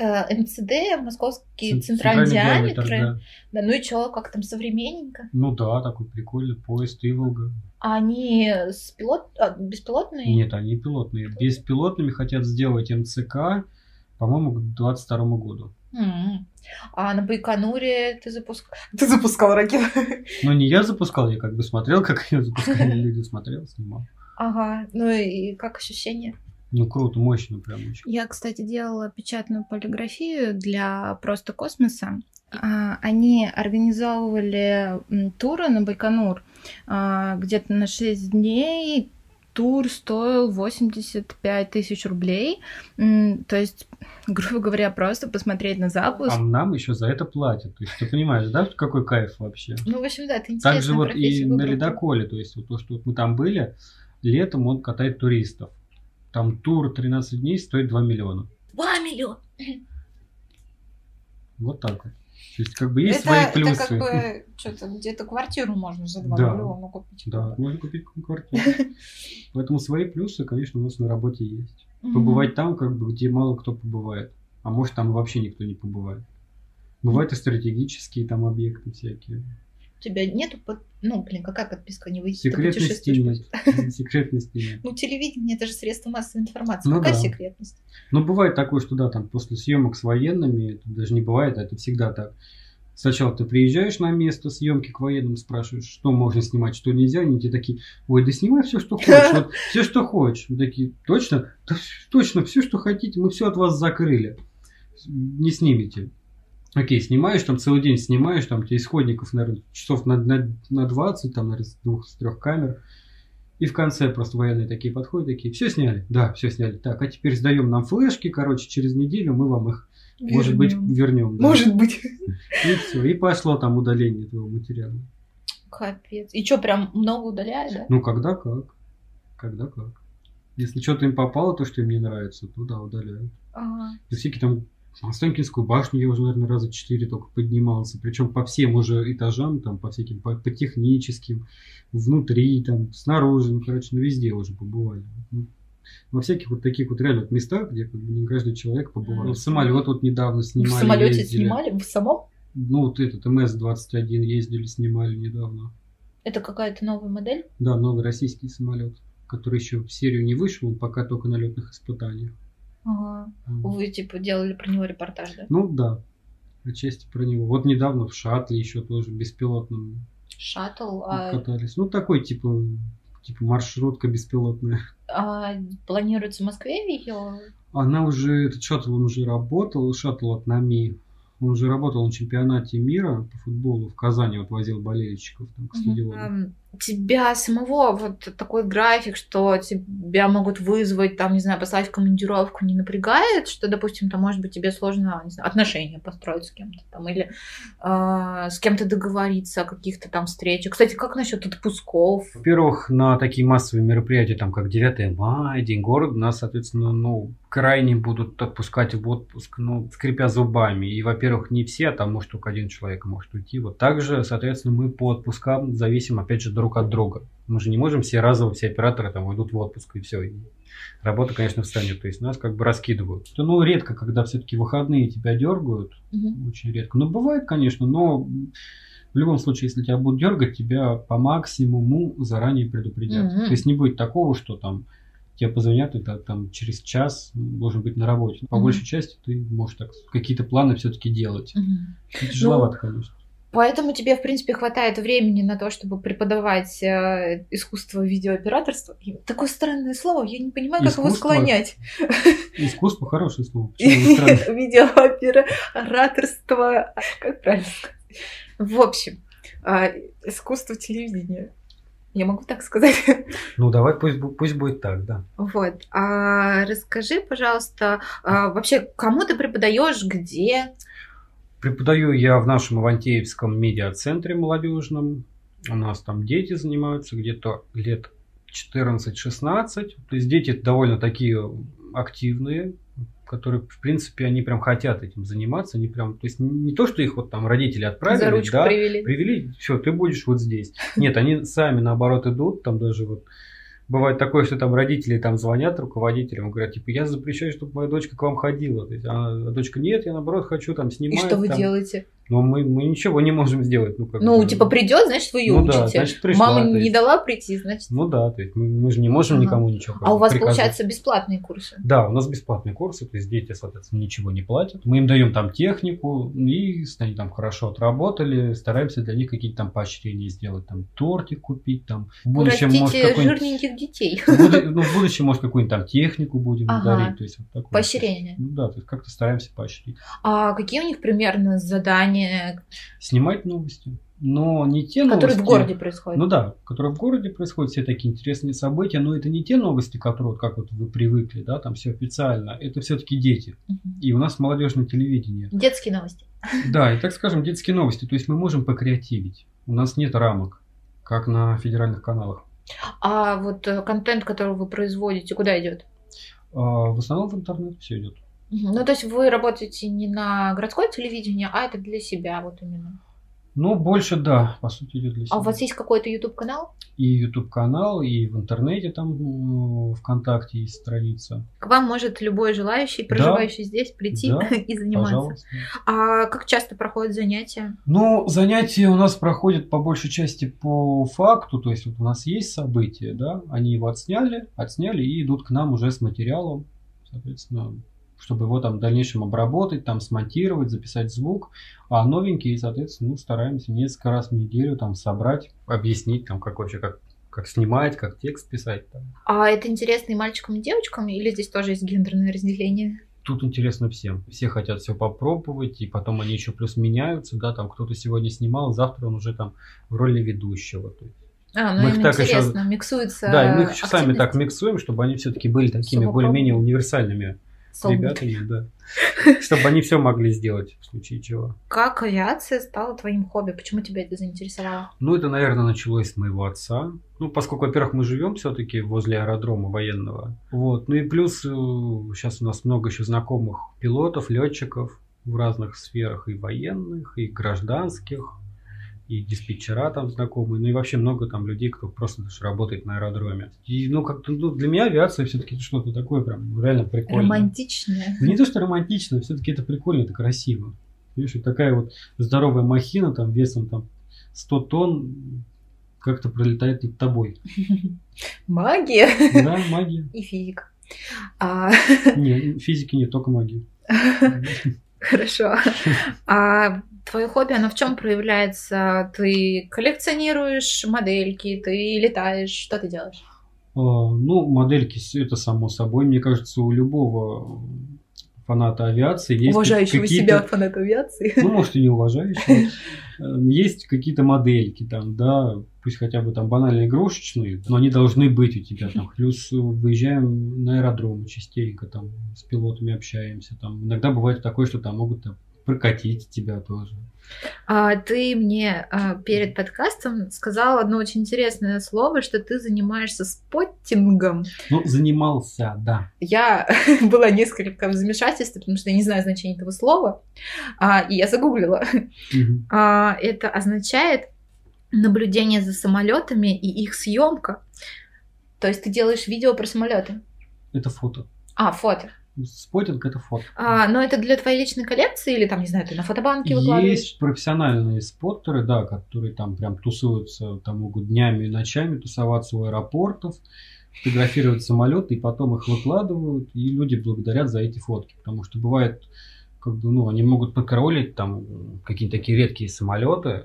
э, МЦД, московский Ц- центральный, центральный диаметр, да. да. Ну и что, как там современненько? Ну да, такой прикольный поезд Иволга. А они с пилот... а, беспилотные? Нет, они пилотные. Беспилотными хотят сделать МЦК, по-моему, к 2022 году. А на Байконуре ты запускал... Ты запускал ракету? Ну, не я запускал, я как бы смотрел, как ее запускали люди, смотрел, снимал. Ага, ну и как ощущения? Ну, круто, мощно прям очень. Я, кстати, делала печатную полиграфию для просто космоса. А, они организовывали туры на Байконур а, где-то на 6 дней тур стоил 85 тысяч рублей. То есть, грубо говоря, просто посмотреть на запуск. А нам еще за это платят. То есть, ты понимаешь, да, какой кайф вообще? Ну, в общем, да, это интересно. Также вот и на ледоколе, то есть, вот то, что мы там были, летом он катает туристов. Там тур 13 дней стоит 2 миллиона. 2 миллиона! Вот так вот. То есть, как бы есть это, свои плюсы. Это как бы что-то где-то квартиру можно за 2 да, миллиона купить. Да, можно купить квартиру. Поэтому свои плюсы, конечно, у нас на работе есть. Побывать там, как бы, где мало кто побывает. А может, там вообще никто не побывает. Бывают и стратегические там объекты всякие. У тебя нету, под... ну, блин, какая подписка не выйдет? Секретности нет. Секретности нет. Ну, телевидение это же средство массовой информации. Ну, какая да. секретность? Ну, бывает такое, что да, там после съемок с военными, это даже не бывает, а это всегда так. Сначала ты приезжаешь на место съемки к военным, спрашиваешь, что можно снимать, что нельзя, они тебе такие, ой, да снимай все, что хочешь, вот, все, что хочешь. Мы такие, точно? Да, точно, все, что хотите, мы все от вас закрыли. Не снимите. Окей, снимаешь, там целый день снимаешь, там тебе исходников, наверное, часов на, на, на 20, там, наверное, с двух, с трех камер. И в конце просто военные такие подходят, такие, все сняли? Да, все сняли. Так, а теперь сдаем нам флешки, короче, через неделю мы вам их, вернем. может быть, вернем. Да. Может быть. И все, и пошло там удаление этого материала. Капец. И что, прям много удаляет, да? Ну, когда как. Когда как. Если что-то им попало, то, что им не нравится, то да, удаляют. Ага. И всякие там Останкинскую башню я уже, наверное, раза четыре только поднимался. Причем по всем уже этажам, там, по всяким, по, по техническим, внутри, там, снаружи, ну, короче, ну, везде уже побывали. Ну, во всяких вот таких вот реальных местах, где не каждый человек побывал. Mm-hmm. Самолет вот недавно снимали. В самолете ездили. снимали? В самом? Ну, вот этот МС-21 ездили, снимали недавно. Это какая-то новая модель? Да, новый российский самолет, который еще в серию не вышел, он пока только на летных испытаниях. Ага. Вы типа делали про него репортаж, да? Ну да, отчасти про него. Вот недавно в шаттле еще тоже беспилотном Шаттл? А... Катались. Ну такой типа, типа маршрутка беспилотная. А планируется в Москве ее? Она уже, этот шаттл он уже работал, шаттл от НАМИ он уже работал на чемпионате мира по футболу в Казани, вот возил болельщиков там к стадиону. Тебя самого вот такой график, что тебя могут вызвать, там, не знаю, послать в командировку, не напрягает, что, допустим, там, может быть, тебе сложно, знаю, отношения построить с кем-то там, или э, с кем-то договориться о каких-то там встречах. Кстати, как насчет отпусков? Во-первых, на такие массовые мероприятия, там, как 9 мая, День города, нас, соответственно, ну, крайне будут отпускать в отпуск, ну, скрипя зубами. И, во-первых, не все, а там, может, только один человек может уйти. Вот также, соответственно, мы по отпускам зависим, опять же, друг от друга. Мы же не можем все разово, все операторы там уйдут в отпуск и все. И работа, конечно, встанет. То есть нас как бы раскидывают. Ну, редко, когда все-таки выходные тебя дергают. Угу. Очень редко. Ну, бывает, конечно, но в любом случае, если тебя будут дергать, тебя по максимуму заранее предупредят. Мгм. То есть не будет такого, что там тебе позвонят, и ты там через час должен быть на работе. По Мгм. большей части ты можешь так какие-то планы все-таки делать. Мгм. Это тяжеловато, конечно. Поэтому тебе, в принципе, хватает времени на то, чтобы преподавать э, искусство видеооператорства. Такое странное слово, я не понимаю, как его Искусство? склонять. Искусство хорошее слово. Видеооператорство. Как правильно сказать? В общем, а, искусство телевидения. Я могу так сказать? Ну давай, пусть, пусть будет так, да. Вот. А расскажи, пожалуйста, а, вообще, кому ты преподаешь, где? Преподаю я в нашем Ивантеевском медиацентре молодежном. У нас там дети занимаются где-то лет 14-16. То есть дети довольно такие активные, которые, в принципе, они прям хотят этим заниматься. Они прям, то есть не то, что их вот там родители отправили, За ручку да, привели. привели, все, ты будешь вот здесь. Нет, они сами наоборот идут, там даже вот бывает такое, что там родители там звонят руководителям, говорят, типа, я запрещаю, чтобы моя дочка к вам ходила. То есть, а дочка, нет, я наоборот хочу там И снимать. что вы там». делаете? Но мы, мы ничего не можем сделать. Ну, как Ну, бы, типа, придет, значит, вы ее Ну да, учите. значит, пришла, Мама то не есть. дала прийти, значит. Ну да, то есть мы, мы же не можем Ага. никому ничего. А у вас, приказать. получается, бесплатные курсы? Да, у нас бесплатные курсы, то есть дети, соответственно, ничего не платят. Мы им даем там технику, и они там хорошо отработали, стараемся для них какие-то там поощрения сделать, там тортик купить, там в будущем может жирненьких детей. в буду- Ну, в будущем, может, какую-нибудь там технику будем Ага. дарить. То есть, вот такое. Поощрение. Ну да, то есть как-то стараемся поощрить. А какие у них примерно задания, Снимать новости. Но не те новости... которые в городе происходят? Ну да, которые в городе происходят, все такие интересные события, но это не те новости, которые, как вот вы привыкли, да, там все официально, это все-таки дети. И у нас молодежное телевидение. Детские новости. Да, и так скажем, детские новости, то есть мы можем покреативить. У нас нет рамок, как на федеральных каналах. А вот э, контент, который вы производите, куда идет? А в основном в интернет все идет. Ну, то есть вы работаете не на городское телевидение, а это для себя вот именно. Ну, больше, да, по сути, идет для себя. А у вас есть какой-то YouTube канал? И YouTube канал, и в интернете там ВКонтакте есть страница. К вам может любой желающий, проживающий здесь, прийти Да, и заниматься. Пожалуйста. А как часто проходят занятия? Ну, занятия у нас проходят по большей части по факту, то есть вот у нас есть события, да, они его отсняли, отсняли и идут к нам уже с материалом, соответственно, чтобы его там в дальнейшем обработать, там смонтировать, записать звук, а новенькие, соответственно, ну, стараемся несколько раз в неделю там собрать, объяснить там, как вообще, как, как снимать, как текст писать. Там. А это интересно и мальчикам, и девочкам? Или здесь тоже есть гендерное разделение? Тут интересно всем. Все хотят все попробовать, и потом они еще плюс меняются, да, там кто-то сегодня снимал, завтра он уже там в роли ведущего. То есть А, ну Мы им их так еще- интересно, миксуется Да, и мы их еще сами так миксуем, чтобы они все-таки были такими более-менее универсальными. Ребятами, да. Чтобы они все могли сделать в случае чего. Как авиация стала твоим хобби? Почему тебя это заинтересовало? Ну, это, наверное, началось с моего отца. Ну, поскольку, во-первых, мы живем все-таки возле аэродрома военного. Вот. Ну и плюс сейчас у нас много еще знакомых пилотов, летчиков в разных сферах, и военных, и гражданских, и диспетчера там знакомые, ну и вообще много там людей, кто просто даже работает на аэродроме. И, ну, как-то ну, для меня авиация все-таки что-то такое прям реально прикольное. Романтичная. Ну, не то, что романтично, все-таки это прикольно, это красиво. Видишь, вот такая вот здоровая махина там весом там 100 тонн как-то пролетает над тобой. Магия Да, магия. и физика. А, Не, физики нет, только магия. Хорошо. А твое хобби, оно в чем проявляется? Ты коллекционируешь модельки, ты летаешь, что ты делаешь? А, Ну, модельки, это само собой. Мне кажется, у любого фаната авиации есть Уважающего себя фаната авиации. Ну, может, и не уважающего. Э, Есть какие-то модельки там, да, пусть хотя бы там банально игрушечные, но они должны быть у тебя там. Плюс выезжаем на аэродромы частенько, там с пилотами общаемся. Там иногда бывает такое, что там могут там, прокатить тебя тоже. А ты мне а, перед подкастом сказал одно очень интересное слово, что ты занимаешься споттингом. Ну, занимался, да. Я была несколько в замешательстве, потому что я не знаю значения этого слова, а, и я загуглила. Мгм. А, это означает наблюдение за самолетами и их съемка. То есть ты делаешь видео про самолеты. Это фото. А, фото. Спотинг это фото. А, но это для твоей личной коллекции или там, не знаю, ты на фотобанке выкладываешь? Есть профессиональные споттеры, да, которые там прям тусуются, там могут днями и ночами тусоваться у аэропортов, фотографировать самолеты и потом их выкладывают, и люди благодарят за эти фотки, потому что бывает как бы, ну, они могут подкоролить там какие-то такие редкие самолеты,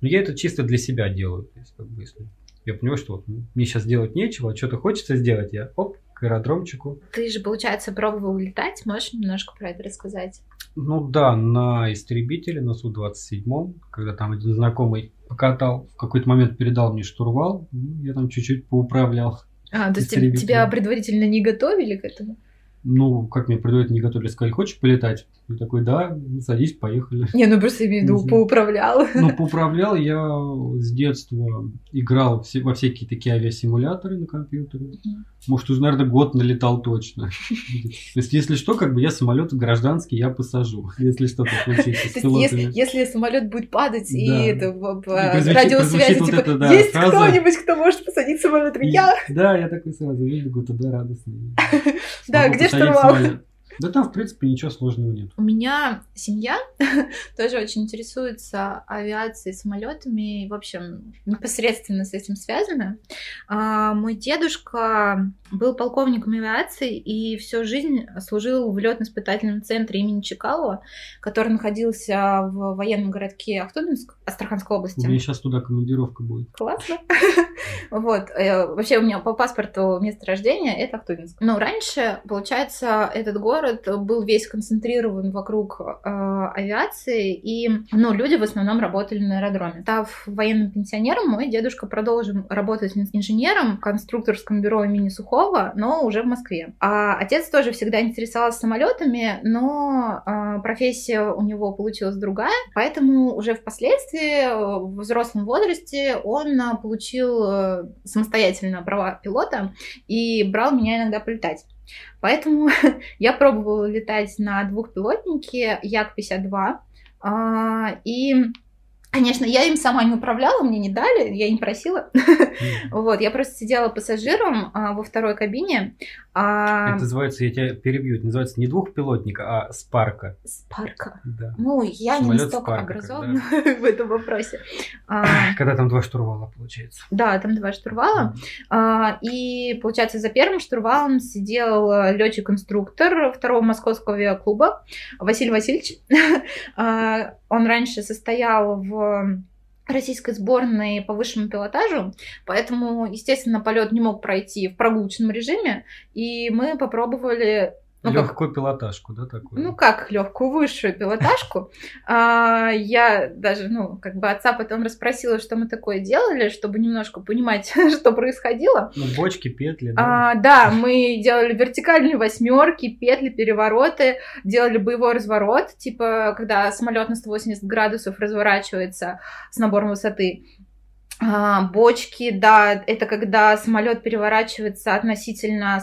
но я это чисто для себя делаю, то есть, как бы, если я понимаю, что вот мне сейчас делать нечего, а что-то хочется сделать, я оп, аэродромчику. Ты же, получается, пробовал летать, можешь немножко про это рассказать? Ну да, на истребителе, на Су-27, когда там один знакомый покатал, в какой-то момент передал мне штурвал, ну, я там чуть-чуть поуправлял. А, то есть тебя предварительно не готовили к этому? Ну, как мне предварительно не готовили, сказали, хочешь полетать? Я такой, да, садись, поехали. Не, ну просто имею в виду, поуправлял. Ну, поуправлял я с детства, играл во всякие такие авиасимуляторы на компьютере. Может, уже, наверное, год налетал точно. То есть, если что, как бы я самолет гражданский, я посажу, если что-то случится с пилотами. Если самолет будет падать, и это радиосвязи, типа, есть кто-нибудь, кто может посадить самолет? Я! Да, я такой сразу выбегу туда радостный. Да, где штурвал? Да там, в принципе, ничего сложного нет. У меня семья тоже очень интересуется авиацией, самолетами, и, в общем, непосредственно с этим связано. А, мой дедушка был полковником авиации и всю жизнь служил в летно-испытательном центре имени Чекалова, который находился в военном городке Ахтубинск, Астраханской области. У меня сейчас туда командировка будет. Классно. Вот. Э, вообще у меня по паспорту место рождения это Ахтубинск. Но раньше, получается, этот город был весь концентрирован вокруг э, авиации, и ну, люди в основном работали на аэродроме. Став военным пенсионером, мой дедушка продолжил работать инженером в конструкторском бюро имени Сухого, но уже в Москве. А отец тоже всегда интересовался самолетами, но э, профессия у него получилась другая, поэтому уже впоследствии в взрослом возрасте он получил э, самостоятельно права пилота и брал меня иногда полетать. Поэтому я пробовала летать на двухпилотнике Як-52. А, и Конечно, я им сама не управляла, мне не дали, я не просила. вот, я просто сидела пассажиром а, во второй кабине. А... Это называется, я тебя перебью, это называется не двухпилотника, а спарка. Спарка? Ну, я не настолько образована в этом вопросе. А... Когда там два штурвала, получается. Да, там два штурвала. И, получается, за первым штурвалом сидел летчик-инструктор второго московского авиаклуба Василий Васильевич. Он раньше состоял в российской сборной по высшему пилотажу, поэтому, естественно, полет не мог пройти в прогулочном режиме, и мы попробовали ну, Легкую как, пилотажку, да, такую? Ну, как легкую, высшую пилотажку. А, я даже, ну, как бы отца потом расспросила, что мы такое делали, чтобы немножко понимать, что происходило. Ну, бочки, петли, да? А, да, мы делали вертикальные восьмерки, петли, перевороты, делали боевой разворот, типа, когда самолет на 180 градусов разворачивается с набором высоты. А, бочки, да, это когда самолет переворачивается относительно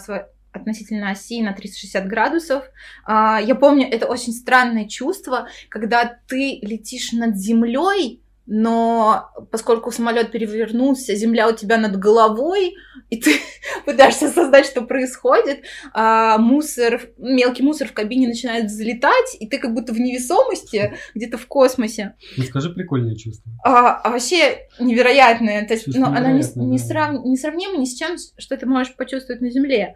относительно оси на 360 градусов. А, я помню, это очень странное чувство, когда ты летишь над землей, но поскольку самолет перевернулся, земля у тебя над головой, и ты пытаешься осознать, что происходит, а мусор, мелкий мусор в кабине начинает взлетать, и ты как будто в невесомости, где-то в космосе. Ну, скажи прикольное чувство. А, а вообще невероятное. То есть, ну, оно не, не, срав, не сравнимо ни с чем, что ты можешь почувствовать на Земле.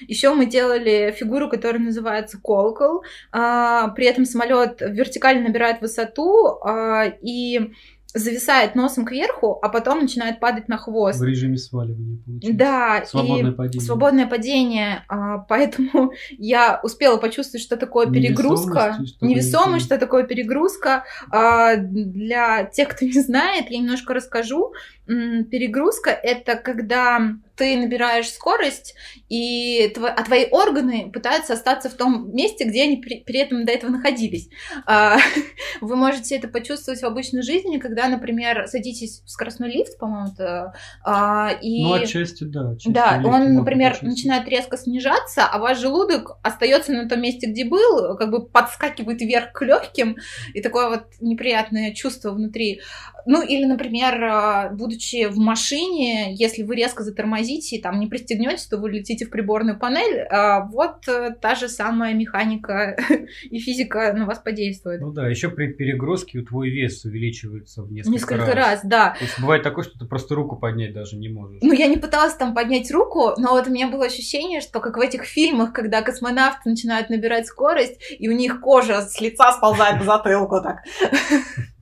Еще мы делали фигуру, которая называется колокол. А, при этом самолет вертикально набирает высоту а, и зависает носом кверху, а потом начинает падать на хвост. В режиме сваливания, получается. Да, свободное и падение. Свободное падение. А, поэтому я успела почувствовать, что такое перегрузка. Невесомость, Невесомость что такое перегрузка. А, для тех, кто не знает, я немножко расскажу. Перегрузка — это когда ты набираешь скорость, и тв... а твои органы пытаются остаться в том месте, где они при, при этом до этого находились. А, вы можете это почувствовать в обычной жизни, когда, например, садитесь в скоростной лифт, по-моему, это, а, и... Ну, отчасти, да. Отчасти да, он, например, начинает резко снижаться, а ваш желудок остается на том месте, где был, как бы подскакивает вверх к легким, и такое вот неприятное чувство внутри. Ну, или, например, будучи будучи в машине, если вы резко затормозите и там не пристегнете, то вы летите в приборную панель. А вот э, та же самая механика и физика на вас подействует. Ну да, еще при перегрузке твой вес увеличивается в несколько, несколько раз. раз. да. То есть бывает такое, что ты просто руку поднять даже не можешь. Ну, я не пыталась там поднять руку, но вот у меня было ощущение, что как в этих фильмах, когда космонавты начинают набирать скорость, и у них кожа с лица сползает к затылку так.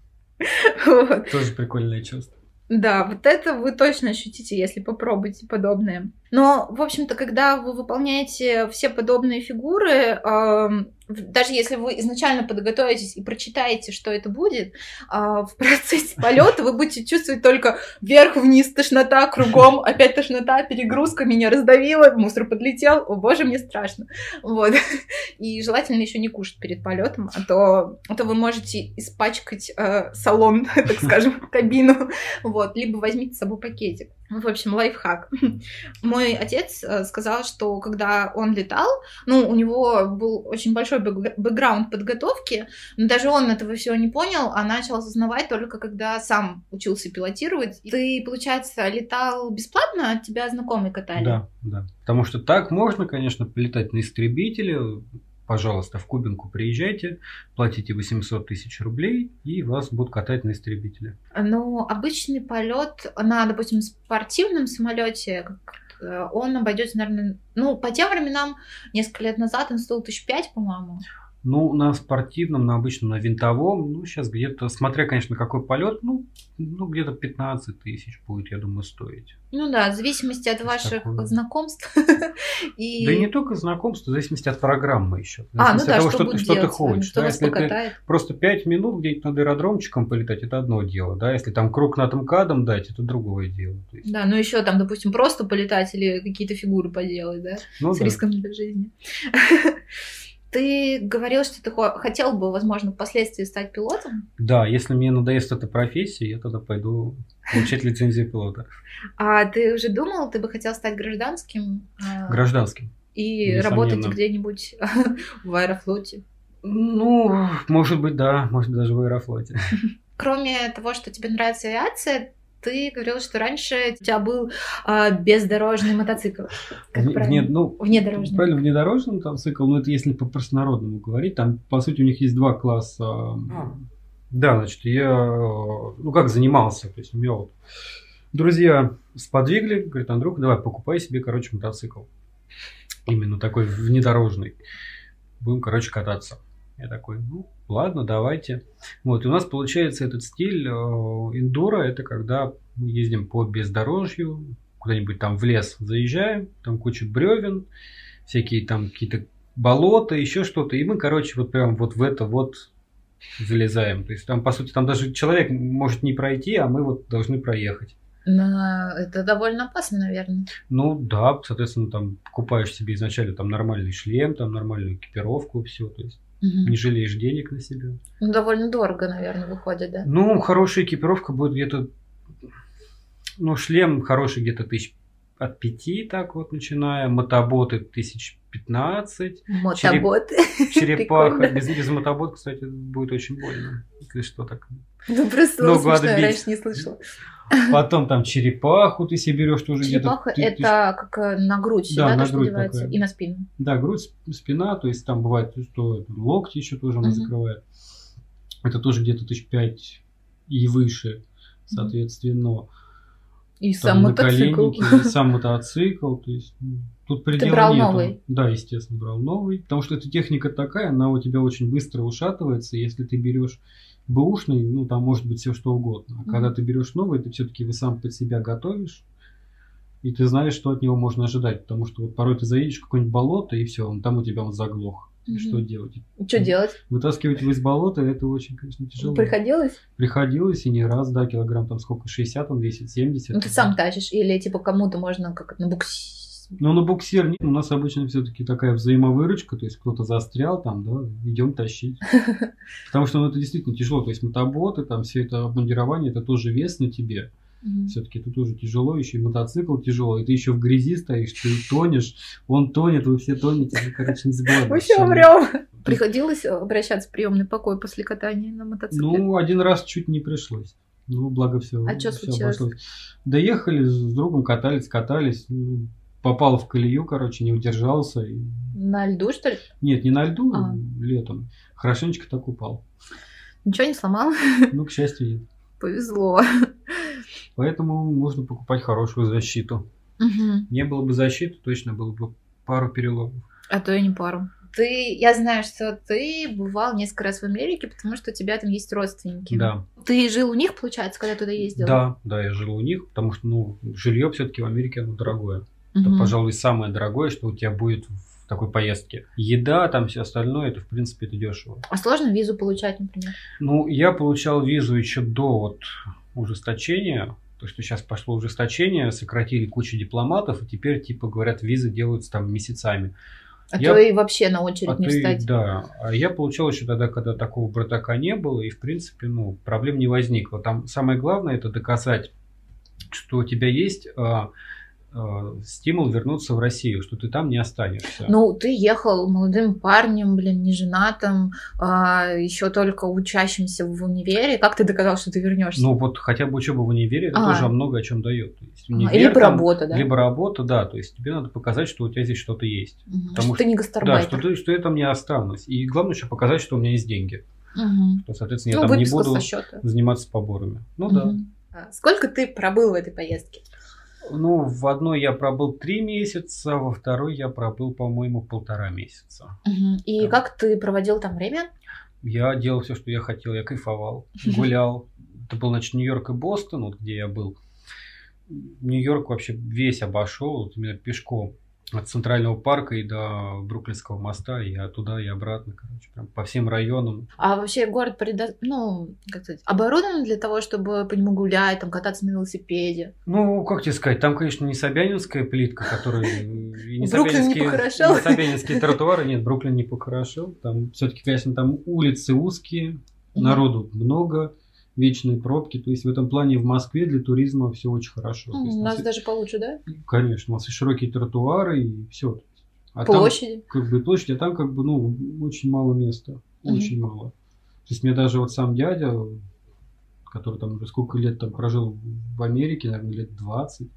Тоже прикольное чувство. Да, вот это вы точно ощутите, если попробуете подобное. Но, в общем-то, когда вы выполняете все подобные фигуры, даже если вы изначально подготовитесь и прочитаете, что это будет, э, в процессе полета вы будете чувствовать только вверх-вниз, тошнота кругом, опять тошнота, перегрузка меня раздавила, мусор подлетел, о боже, мне страшно. Вот. И желательно еще не кушать перед полетом, а то, а то вы можете испачкать э, салон, так скажем, кабину. Вот. Либо возьмите с собой пакетик. В общем, лайфхак. Мой отец э, сказал, что когда он летал, ну, у него был очень большой бэкграунд подготовки, но даже он этого всего не понял, а начал осознавать только когда сам учился пилотировать. Ты, получается, летал бесплатно, от тебя знакомые катали? Да, да. Потому что так можно, конечно, полетать на истребителе, пожалуйста, в Кубинку приезжайте, платите 800 тысяч рублей, и вас будут катать на истребителе. Ну, обычный полет на, допустим, спортивном самолете, э, он обойдется, наверное, ну, по тем временам, несколько лет назад он стоил тысяч пять, по-моему. Ну, на спортивном, на обычном, на винтовом, ну, сейчас где-то, смотря, конечно, какой полет, ну, ну где-то 15 тысяч будет, я думаю, стоить. Ну да, в зависимости от ваших такое. знакомств. и... Да и не только знакомств, в зависимости от программы еще. А, ну да, того, что, что, что ты хочешь. Что да, если покатает. ты просто 5 минут где-нибудь над аэродромчиком полетать, это одно дело. Да, если там круг над МКАДом дать, это другое дело. Есть... Да, ну еще там, допустим, просто полетать или какие-то фигуры поделать, да, ну, с да. риском для жизни. Ты говорил, что ты хотел бы, возможно, впоследствии стать пилотом? Да, если мне надоест эта профессия, я тогда пойду получать лицензию пилота. А ты уже думал, ты бы хотел стать гражданским? А, гражданским. И работать где-нибудь в аэрофлоте? Ну, может быть, да, может быть, даже в аэрофлоте. Кроме того, что тебе нравится авиация, ты говорил, что раньше у тебя был а, бездорожный мотоцикл. Как в, вне, ну, внедорожный. Правильно, внедорожный мотоцикл, но это если по-простонародному говорить. Там, по сути, у них есть два класса. А. Да, значит, я, ну, как занимался. То есть, у меня вот друзья сподвигли, говорят, Андрюх, давай, покупай себе, короче, мотоцикл. Именно такой внедорожный. Будем, короче, кататься. Я такой, ну, ладно, давайте. Вот, и у нас получается этот стиль э, эндуро, это когда мы ездим по бездорожью, куда-нибудь там в лес заезжаем, там куча бревен, всякие там какие-то болота, еще что-то, и мы, короче, вот прям вот в это вот залезаем. То есть там, по сути, там даже человек может не пройти, а мы вот должны проехать. Но это довольно опасно, наверное. Ну да, соответственно, там покупаешь себе изначально там нормальный шлем, там нормальную экипировку, все, то есть Угу. Не жалеешь денег на себя. Ну, довольно дорого, наверное, выходит, да? Ну, хорошая экипировка будет где-то... Ну, шлем хороший где-то тысяч от пяти, так вот, начиная. Мотоботы тысяч пятнадцать. Мотоботы? Черепаха. Без, без мотобот, кстати, будет очень больно. Если что, так... Ну, просто ну, смешно, я раньше не слышала. Потом там черепаху ты себе берешь тоже где-то. Черепаха ты, это ты... как э, на грудь, да, да, на грудь такая. и на спину. Да, грудь, спина, то есть там бывает, что локти еще тоже она uh-huh. закрывает. Это тоже где-то тысяч пять и выше, соответственно. И сам мотоцикл. И сам мотоцикл, то есть ну, тут предела Ты брал нету. новый? Да, естественно, брал новый, потому что эта техника такая, она у тебя очень быстро ушатывается, если ты берешь бэушный, ну там может быть все что угодно. А mm-hmm. когда ты берешь новый, ты все-таки его сам под себя готовишь, и ты знаешь, что от него можно ожидать, потому что вот порой ты заедешь в какое-нибудь болото, и все, он там у тебя он заглох. Mm-hmm. Что делать? Что делать? Вытаскивать его из болота, это очень, конечно, тяжело. Приходилось? Приходилось, и не раз, да, килограмм там сколько, 60, он весит, 70. Ну ты сам тащишь, или типа кому-то можно как на букси ну, на буксир нет. У нас обычно все-таки такая взаимовыручка, то есть кто-то застрял там, да, идем тащить. Потому что ну, это действительно тяжело. То есть мотоботы, там все это обмундирование, это тоже вес на тебе. Угу. Все-таки это тоже тяжело, еще и мотоцикл тяжело, и ты еще в грязи стоишь, ты тонешь, он тонет, вы все тонете, вы, короче, не забывайте. Мы все умрем. Приходилось обращаться в приемный покой после катания на мотоцикле? Ну, один раз чуть не пришлось. Ну, благо все. А что случилось? обошлось. Доехали с другом, катались, катались. ну, Попал в колею, короче, не удержался. и- На льду, что ли? Нет, не на льду, А. летом. Хорошенечко так упал. Ничего не сломал? Ну, к счастью, нет. Повезло. Поэтому нужно покупать хорошую защиту. Мгм. Не было бы защиты, точно было бы пару переломов. А то и не пару. Ты, я знаю, что ты бывал несколько раз в Америке, потому что у тебя там есть родственники. Да. Ты жил у них, получается, когда туда ездил? Да, да, я жил у них, потому что, ну, жилье все-таки в Америке оно дорогое. Это, Мгм. пожалуй, самое дорогое, что у тебя будет в такой поездке. Еда, там все остальное, это, в принципе, это дешево. А сложно визу получать, например? Ну, я получал визу еще до вот ужесточения, то, что сейчас пошло ужесточение, сократили кучу дипломатов, и теперь, типа, говорят, визы делаются там месяцами. А Я- то и вообще на очередь А не ты- встать. Да, а я получал еще тогда, когда такого братака не было, и, в принципе, ну, проблем не возникло. Там самое главное это доказать, что у тебя есть а, стимул вернуться в Россию, что ты там не останешься. Ну, ты ехал молодым парнем, блин, не женатым, еще только учащимся в универе. Как ты доказал, что ты вернешься? Ну, вот хотя бы учеба в универе, это А. тоже много о чем дает. То есть А, универ либо там- работа, да? Либо работа, да. То есть тебе надо показать, что у тебя здесь что-то есть. Мгм. потому что ты не Да, гастарбайтер. что, ты, что я там не останусь. И главное еще показать, что у меня есть деньги. Что, соответственно, я Ну, там не буду заниматься поборами. Ну да. Мгм. А Сколько ты пробыл в этой поездке? Ну, в одной я пробыл три месяца, во второй я пробыл, по-моему, полтора месяца. Мгм. И Да. как ты проводил там время? Я делал все, что я хотел, я кайфовал, гулял. Это был, значит, Нью-Йорк и Бостон, вот где я был. Нью-Йорк вообще весь обошел, вот именно пешком. От Центрального парка и до Бруклинского моста, и оттуда, и обратно, короче, прям по всем районам. А вообще город предо... ну, как сказать, оборудован для того, чтобы по нему гулять, там кататься на велосипеде. Ну, как тебе сказать, там, конечно, не Собянинская плитка, которая... не Бруклин не похорошел? не Собянинские тротуары, нет, Бруклин не похорошел. Там все-таки, конечно, там улицы узкие, народу много, вечные пробки. То есть в этом плане в Москве для туризма все очень хорошо. Есть У нас нас- даже получше, да? Конечно, у нас и широкие тротуары, и все. А Площади. там, как бы, площадь, а там, как бы, ну, очень мало места. Мгм. Очень мало. То есть мне даже вот сам дядя, который там уже сколько лет там прожил в Америке, наверное, лет 20,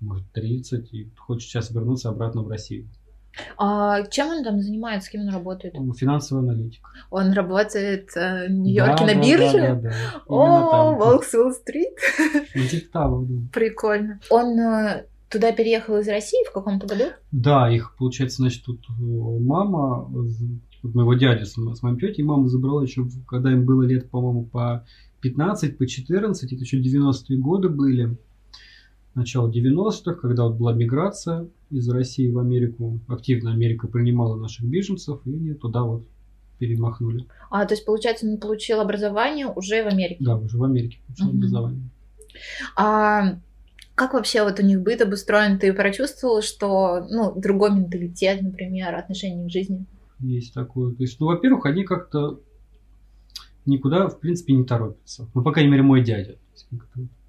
может, 30, и хочет сейчас вернуться обратно в Россию. А чем он там занимается, с кем он работает? Он финансовый аналитик. Он работает э, в Нью-Йорке Да, на да, бирже? Да, да, да. Именно О, там. Волк с Уолл-стрит. Типа того, да. Прикольно. Он э, туда переехал из России в каком-то году? Да, их, получается, значит, тут э, мама, вот моего дядю с, с моим тетей, мама забрала еще, когда им было лет, по-моему, по 15, по 14, это еще 90-е годы были, начало 90-х, когда вот была миграция из России в Америку, активно Америка принимала наших беженцев, и они туда вот перемахнули. А, то есть, получается, он получил образование уже в Америке. Да, уже в Америке получил Мгм. образование. А как вообще вот у них быт обустроен? Ты прочувствовал, что, ну, другой менталитет, например, отношение к жизни? Есть такое. То есть, ну, во-первых, они как-то никуда, в принципе, не торопятся. Ну, по крайней мере, мой дядя.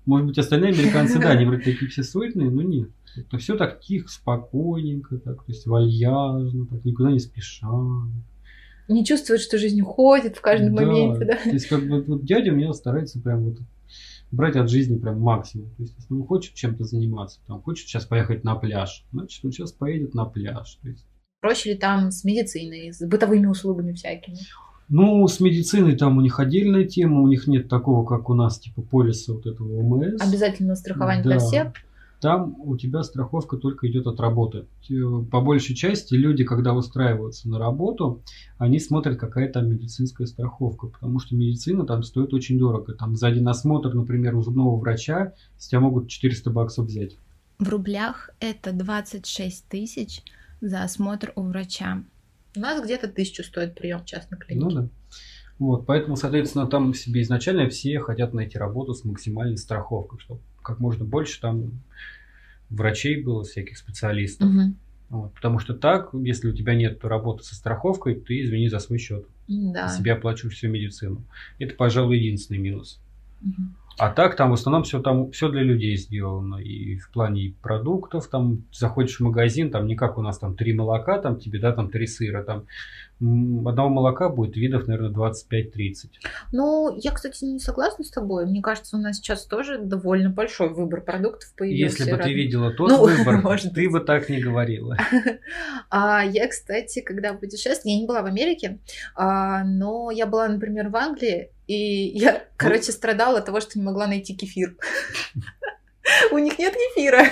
Может быть, остальные американцы, да, они вроде такие все суетные, но нет. Это все так тихо, спокойненько, так, то есть вальяжно, так, никуда не спеша. Не чувствует, что жизнь уходит в каждом Да, моменте, да? То есть, как бы, вот дядя у меня старается прям вот брать от жизни прям максимум. То есть, если он хочет чем-то заниматься, там, хочет сейчас поехать на пляж, значит, он сейчас поедет на пляж. То есть, Проще ли там с медициной, с бытовыми услугами всякими? Ну, с медициной там у них отдельная тема, у них нет такого, как у нас, типа полиса вот этого ОМС. Обязательно страхование Да. для всех? Там у тебя страховка только идет от работы. По большей части люди, когда устраиваются на работу, они смотрят, какая там медицинская страховка, потому что медицина там стоит очень дорого. Там за один осмотр, например, у зубного врача с тебя могут 400 баксов взять. В рублях это 26 тысяч за осмотр у врача. У нас где-то тысячу стоит прием в частной клинике. Ну да. Вот, поэтому, соответственно, там себе изначально все хотят найти работу с максимальной страховкой, чтобы как можно больше там врачей было, всяких специалистов. Мгм. Вот, потому что так, если у тебя нет работы со страховкой, ты извини за свой счет. Да. Себе оплачиваешь всю медицину. Это, пожалуй, единственный минус. Мгм. А так там в основном все там все для людей сделано. И в плане продуктов, там заходишь в магазин, там не как у нас там три молока, там тебе, да, там три сыра, там одного молока будет видов, наверное, 25-30. Ну, я, кстати, не согласна с тобой. Мне кажется, у нас сейчас тоже довольно большой выбор продуктов появился. Если бы ты видела тот ну, выбор, может ты быть. бы так не говорила. А, я, кстати, когда путешествовала, я не была в Америке, а, но я была, например, в Англии, и я, ну. короче, страдала от того, что не могла найти кефир. У них нет кефира.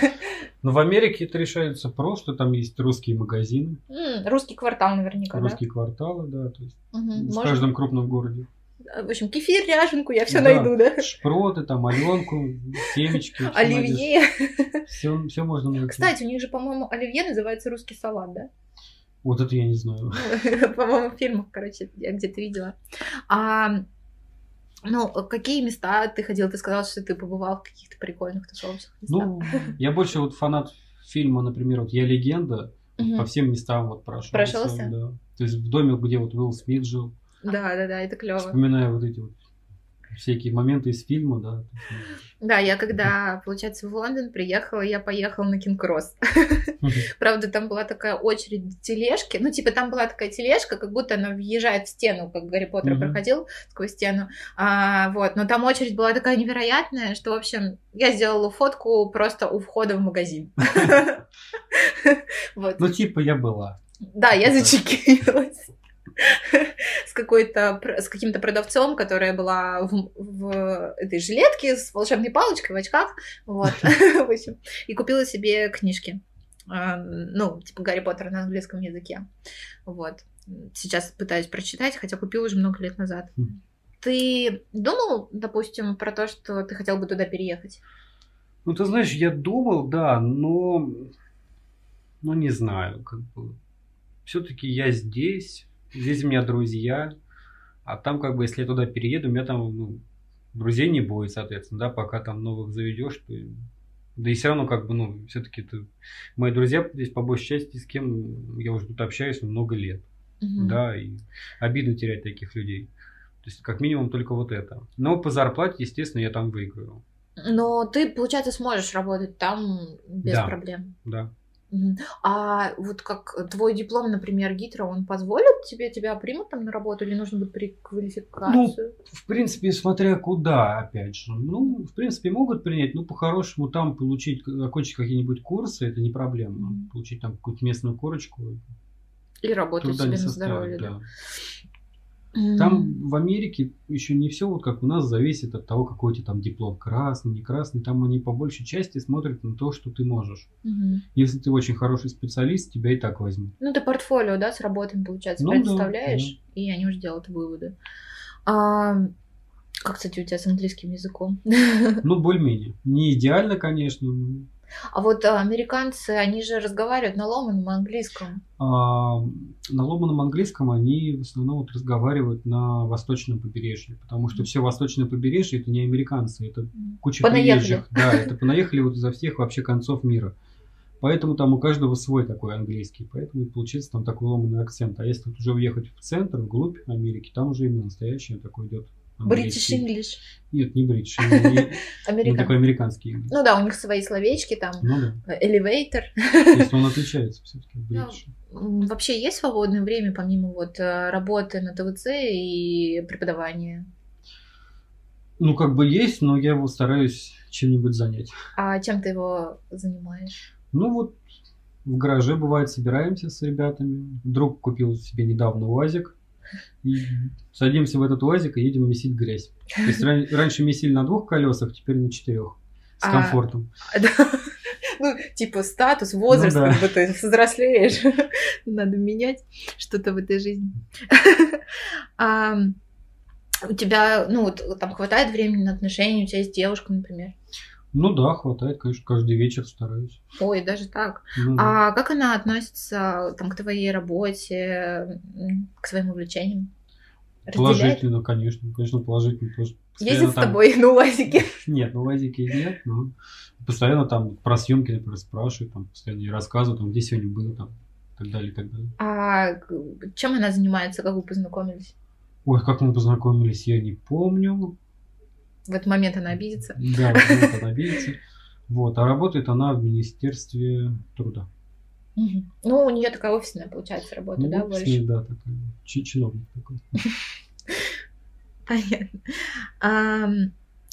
Но в Америке это решается просто, там есть русские магазины. русский квартал наверняка, Русские кварталы, да, то есть в каждом крупном городе. В общем, кефир, ряженку я все найду, да? Шпроты, там, оленку, семечки. Оливье. Все, все можно найти. Кстати, у них же, по-моему, оливье называется русский салат, да? Вот это я не знаю. По-моему, в фильмах, короче, я где-то видела. А ну, какие места ты ходил? Ты сказал, что ты побывал в каких-то прикольных тусовочных местах. Ну, я больше вот фанат фильма, например, вот «Я легенда», угу. по всем местам вот прошелся. Прошелся? Да. То есть в доме, где вот Уилл Смит жил. Да, да, да, это клево. Вспоминаю вот эти вот всякие моменты из фильма, да. Да, я когда, получается, в Лондон приехала, я поехала на Кинг-Кросс. Правда, там была такая очередь тележки. Ну, типа, там была такая тележка, как будто она въезжает в стену, как Гарри Поттер проходил сквозь стену. А, вот, но там очередь была такая невероятная, что, в общем, я сделала фотку просто у входа в магазин. Ну, типа, я была. Да, я зачекилась. С какой-то с каким-то продавцом, которая была в, в этой жилетке с волшебной палочкой в очках, вот, в общем, и купила себе книжки, а, ну, типа Гарри Поттера на английском языке, вот. Сейчас пытаюсь прочитать, хотя купила уже много лет назад. Ты думал, допустим, про то, что ты хотел бы туда переехать? Ну, ты знаешь, я думал, да, но, ну, не знаю, как бы. Все-таки я здесь, здесь у меня друзья, а там как бы, если я туда перееду, у меня там ну, друзей не будет, соответственно, да, пока там новых заведешь, то да и все равно, как бы, ну, все-таки это мои друзья здесь по большей части, с кем я уже тут общаюсь много лет. Угу. Да, и обидно терять таких людей. То есть, как минимум, только вот это. Но по зарплате, естественно, я там выиграю. Но ты, получается, сможешь работать там без да, проблем. Да. А вот как твой диплом, например, ГИТРа, он позволит тебе, тебя примут там на работу или нужно будет переквалификацию? Ну, в принципе, смотря куда, опять же. Ну, в принципе, могут принять, но по-хорошему там получить, окончить какие-нибудь курсы, это не проблема. Mm-hmm. Получить там какую-то местную корочку. И работать себе на здоровье, да. да. Там в Америке еще не все вот как у нас зависит от того, какой у тебя там диплом красный, не красный. Там они по большей части смотрят на то, что ты можешь. Угу. Если ты очень хороший специалист, тебя и так возьмут. Ну, ты портфолио, да, с работами, получается, ну, предоставляешь, да, да. и они уже делают выводы. А, как, кстати, у тебя с английским языком? Ну, более-менее. Не идеально, конечно, но а вот а, американцы, они же разговаривают на ломаном английском. А, на ломаном английском они в основном вот разговаривают на восточном побережье, потому что все восточное побережье это не американцы, это куча понаехали. приезжих. Да, это понаехали вот изо всех вообще концов мира. Поэтому там у каждого свой такой английский, поэтому получается там такой ломанный акцент. А если вот уже уехать в центр, вглубь Америки, там уже именно настоящий такой идет British English. Нет, не British. Не такой американский. Ну да, у них свои словечки, там, ну, да. elevator. То есть он отличается все-таки British. Ну, вообще есть свободное время, помимо вот э, работы на ТВЦ и преподавания? Ну, как бы есть, но я его стараюсь чем-нибудь занять. А чем ты его занимаешь? Ну, вот в гараже, бывает, собираемся с ребятами. Друг купил себе недавно УАЗик и садимся в этот УАЗик и едем месить грязь. То есть раньше месили на двух колесах, теперь на четырех. С а, комфортом. Ну, типа статус, возраст, ну, да. как бы ты взрослеешь. Надо менять что-то в этой жизни. а, у тебя, ну, вот там хватает времени на отношения, у тебя есть девушка, например? Ну да, хватает, конечно, каждый вечер стараюсь. Ой, даже так. Ну, а как она относится там, к твоей работе, к своим увлечениям? Положительно, конечно. Конечно, положительно. Тоже Ездит с тобой на УАЗике? Нет, на УАЗике нет, но постоянно там про съемки, например, спрашивают, там, постоянно рассказывают, там, где сегодня было, там, и так далее, и так далее. А чем она занимается, как вы познакомились? Ой, как мы познакомились, я не помню. В этот момент она обидится. Да, в этот момент она обидится. Вот, а работает она в Министерстве труда. Угу. Ну, у нее такая офисная, получается, работа, ну, да, офисный, больше? да, такой, чиновник такой. Понятно. А,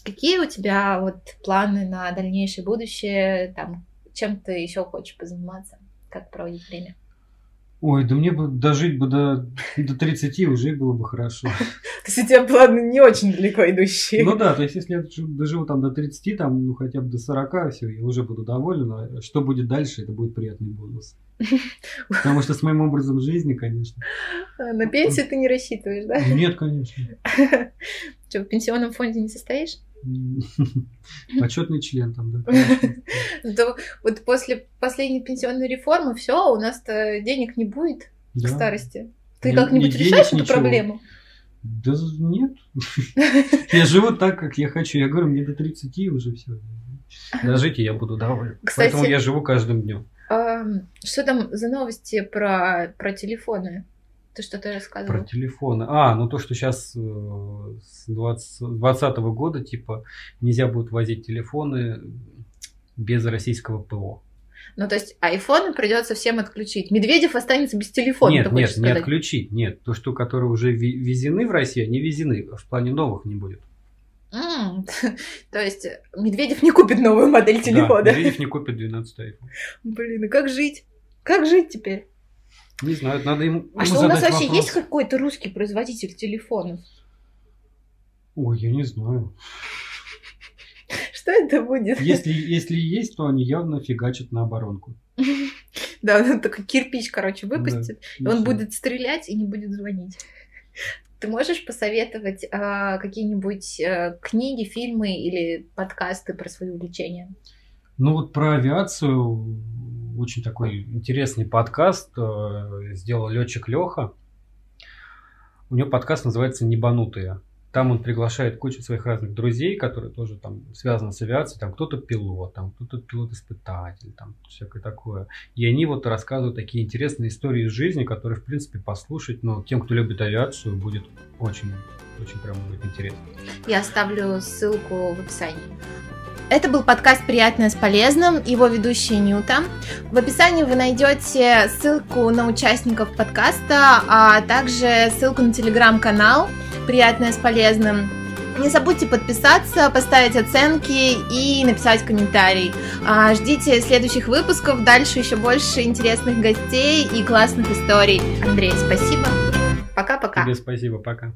какие у тебя вот планы на дальнейшее будущее? Там, чем ты еще хочешь позаниматься? Как проводить время? Ой, да мне бы дожить бы до, до 30 уже было бы хорошо. То есть у тебя планы не очень далеко идущие. Ну да, то есть если я доживу там до 30, там, ну хотя бы до 40, все, я уже буду доволен. А что будет дальше, это будет приятный бонус. Потому что с моим образом жизни, конечно. На пенсию ты не рассчитываешь, да? Нет, конечно. Что, в пенсионном фонде не состоишь? Почетный член там, да. Да, вот после последней пенсионной реформы все, у нас-то денег не будет к старости. Ты как-нибудь решаешь эту проблему? Да нет. Я живу так, как я хочу. Я говорю, мне до 30 уже все. Дожите, я буду доволен. Кстати, Поэтому я живу каждым днем. Что там за новости про, про телефоны? Ты что-то рассказывал? Про телефоны. А, ну то, что сейчас э, с 2020 года, типа, нельзя будет возить телефоны без российского ПО. Ну, то есть айфоны придется всем отключить. Медведев останется без телефона. Нет, нет, не отключить. Нет, то, что которые уже везены в Россию, они везены. В плане новых не будет. Mm, то есть Медведев не купит новую модель телефона. Да, Медведев не купит 12 iPhone. Блин, и как жить? Как жить теперь? Не знаю, надо ему. А ему что у нас вообще вопрос. есть какой-то русский производитель телефонов? Ой, я не знаю. Что это будет? Если, если есть, то они явно фигачат на оборонку. Да, он такой кирпич, короче, выпустит, и он будет стрелять и не будет звонить. Ты можешь посоветовать э, какие-нибудь э, книги, фильмы или подкасты про свои увлечения? Ну вот про авиацию очень такой интересный подкаст э, сделал летчик Леха. У него подкаст называется «Небанутые». Там он приглашает кучу своих разных друзей, которые тоже там связаны с авиацией. Там кто-то пилот, там кто-то пилот-испытатель, там всякое такое. И они вот рассказывают такие интересные истории из жизни, которые, в принципе, послушать, но тем, кто любит авиацию, будет очень, очень прям будет интересно. Я оставлю ссылку в описании. Это был подкаст «Приятное с полезным», его ведущая Нюта. В описании вы найдете ссылку на участников подкаста, а также ссылку на телеграм-канал «Приятное с полезным». Не забудьте подписаться, поставить оценки и написать комментарий. А, ждите следующих выпусков, дальше еще больше интересных гостей и классных историй. Андрей, спасибо. Пока-пока. Тебе спасибо, пока.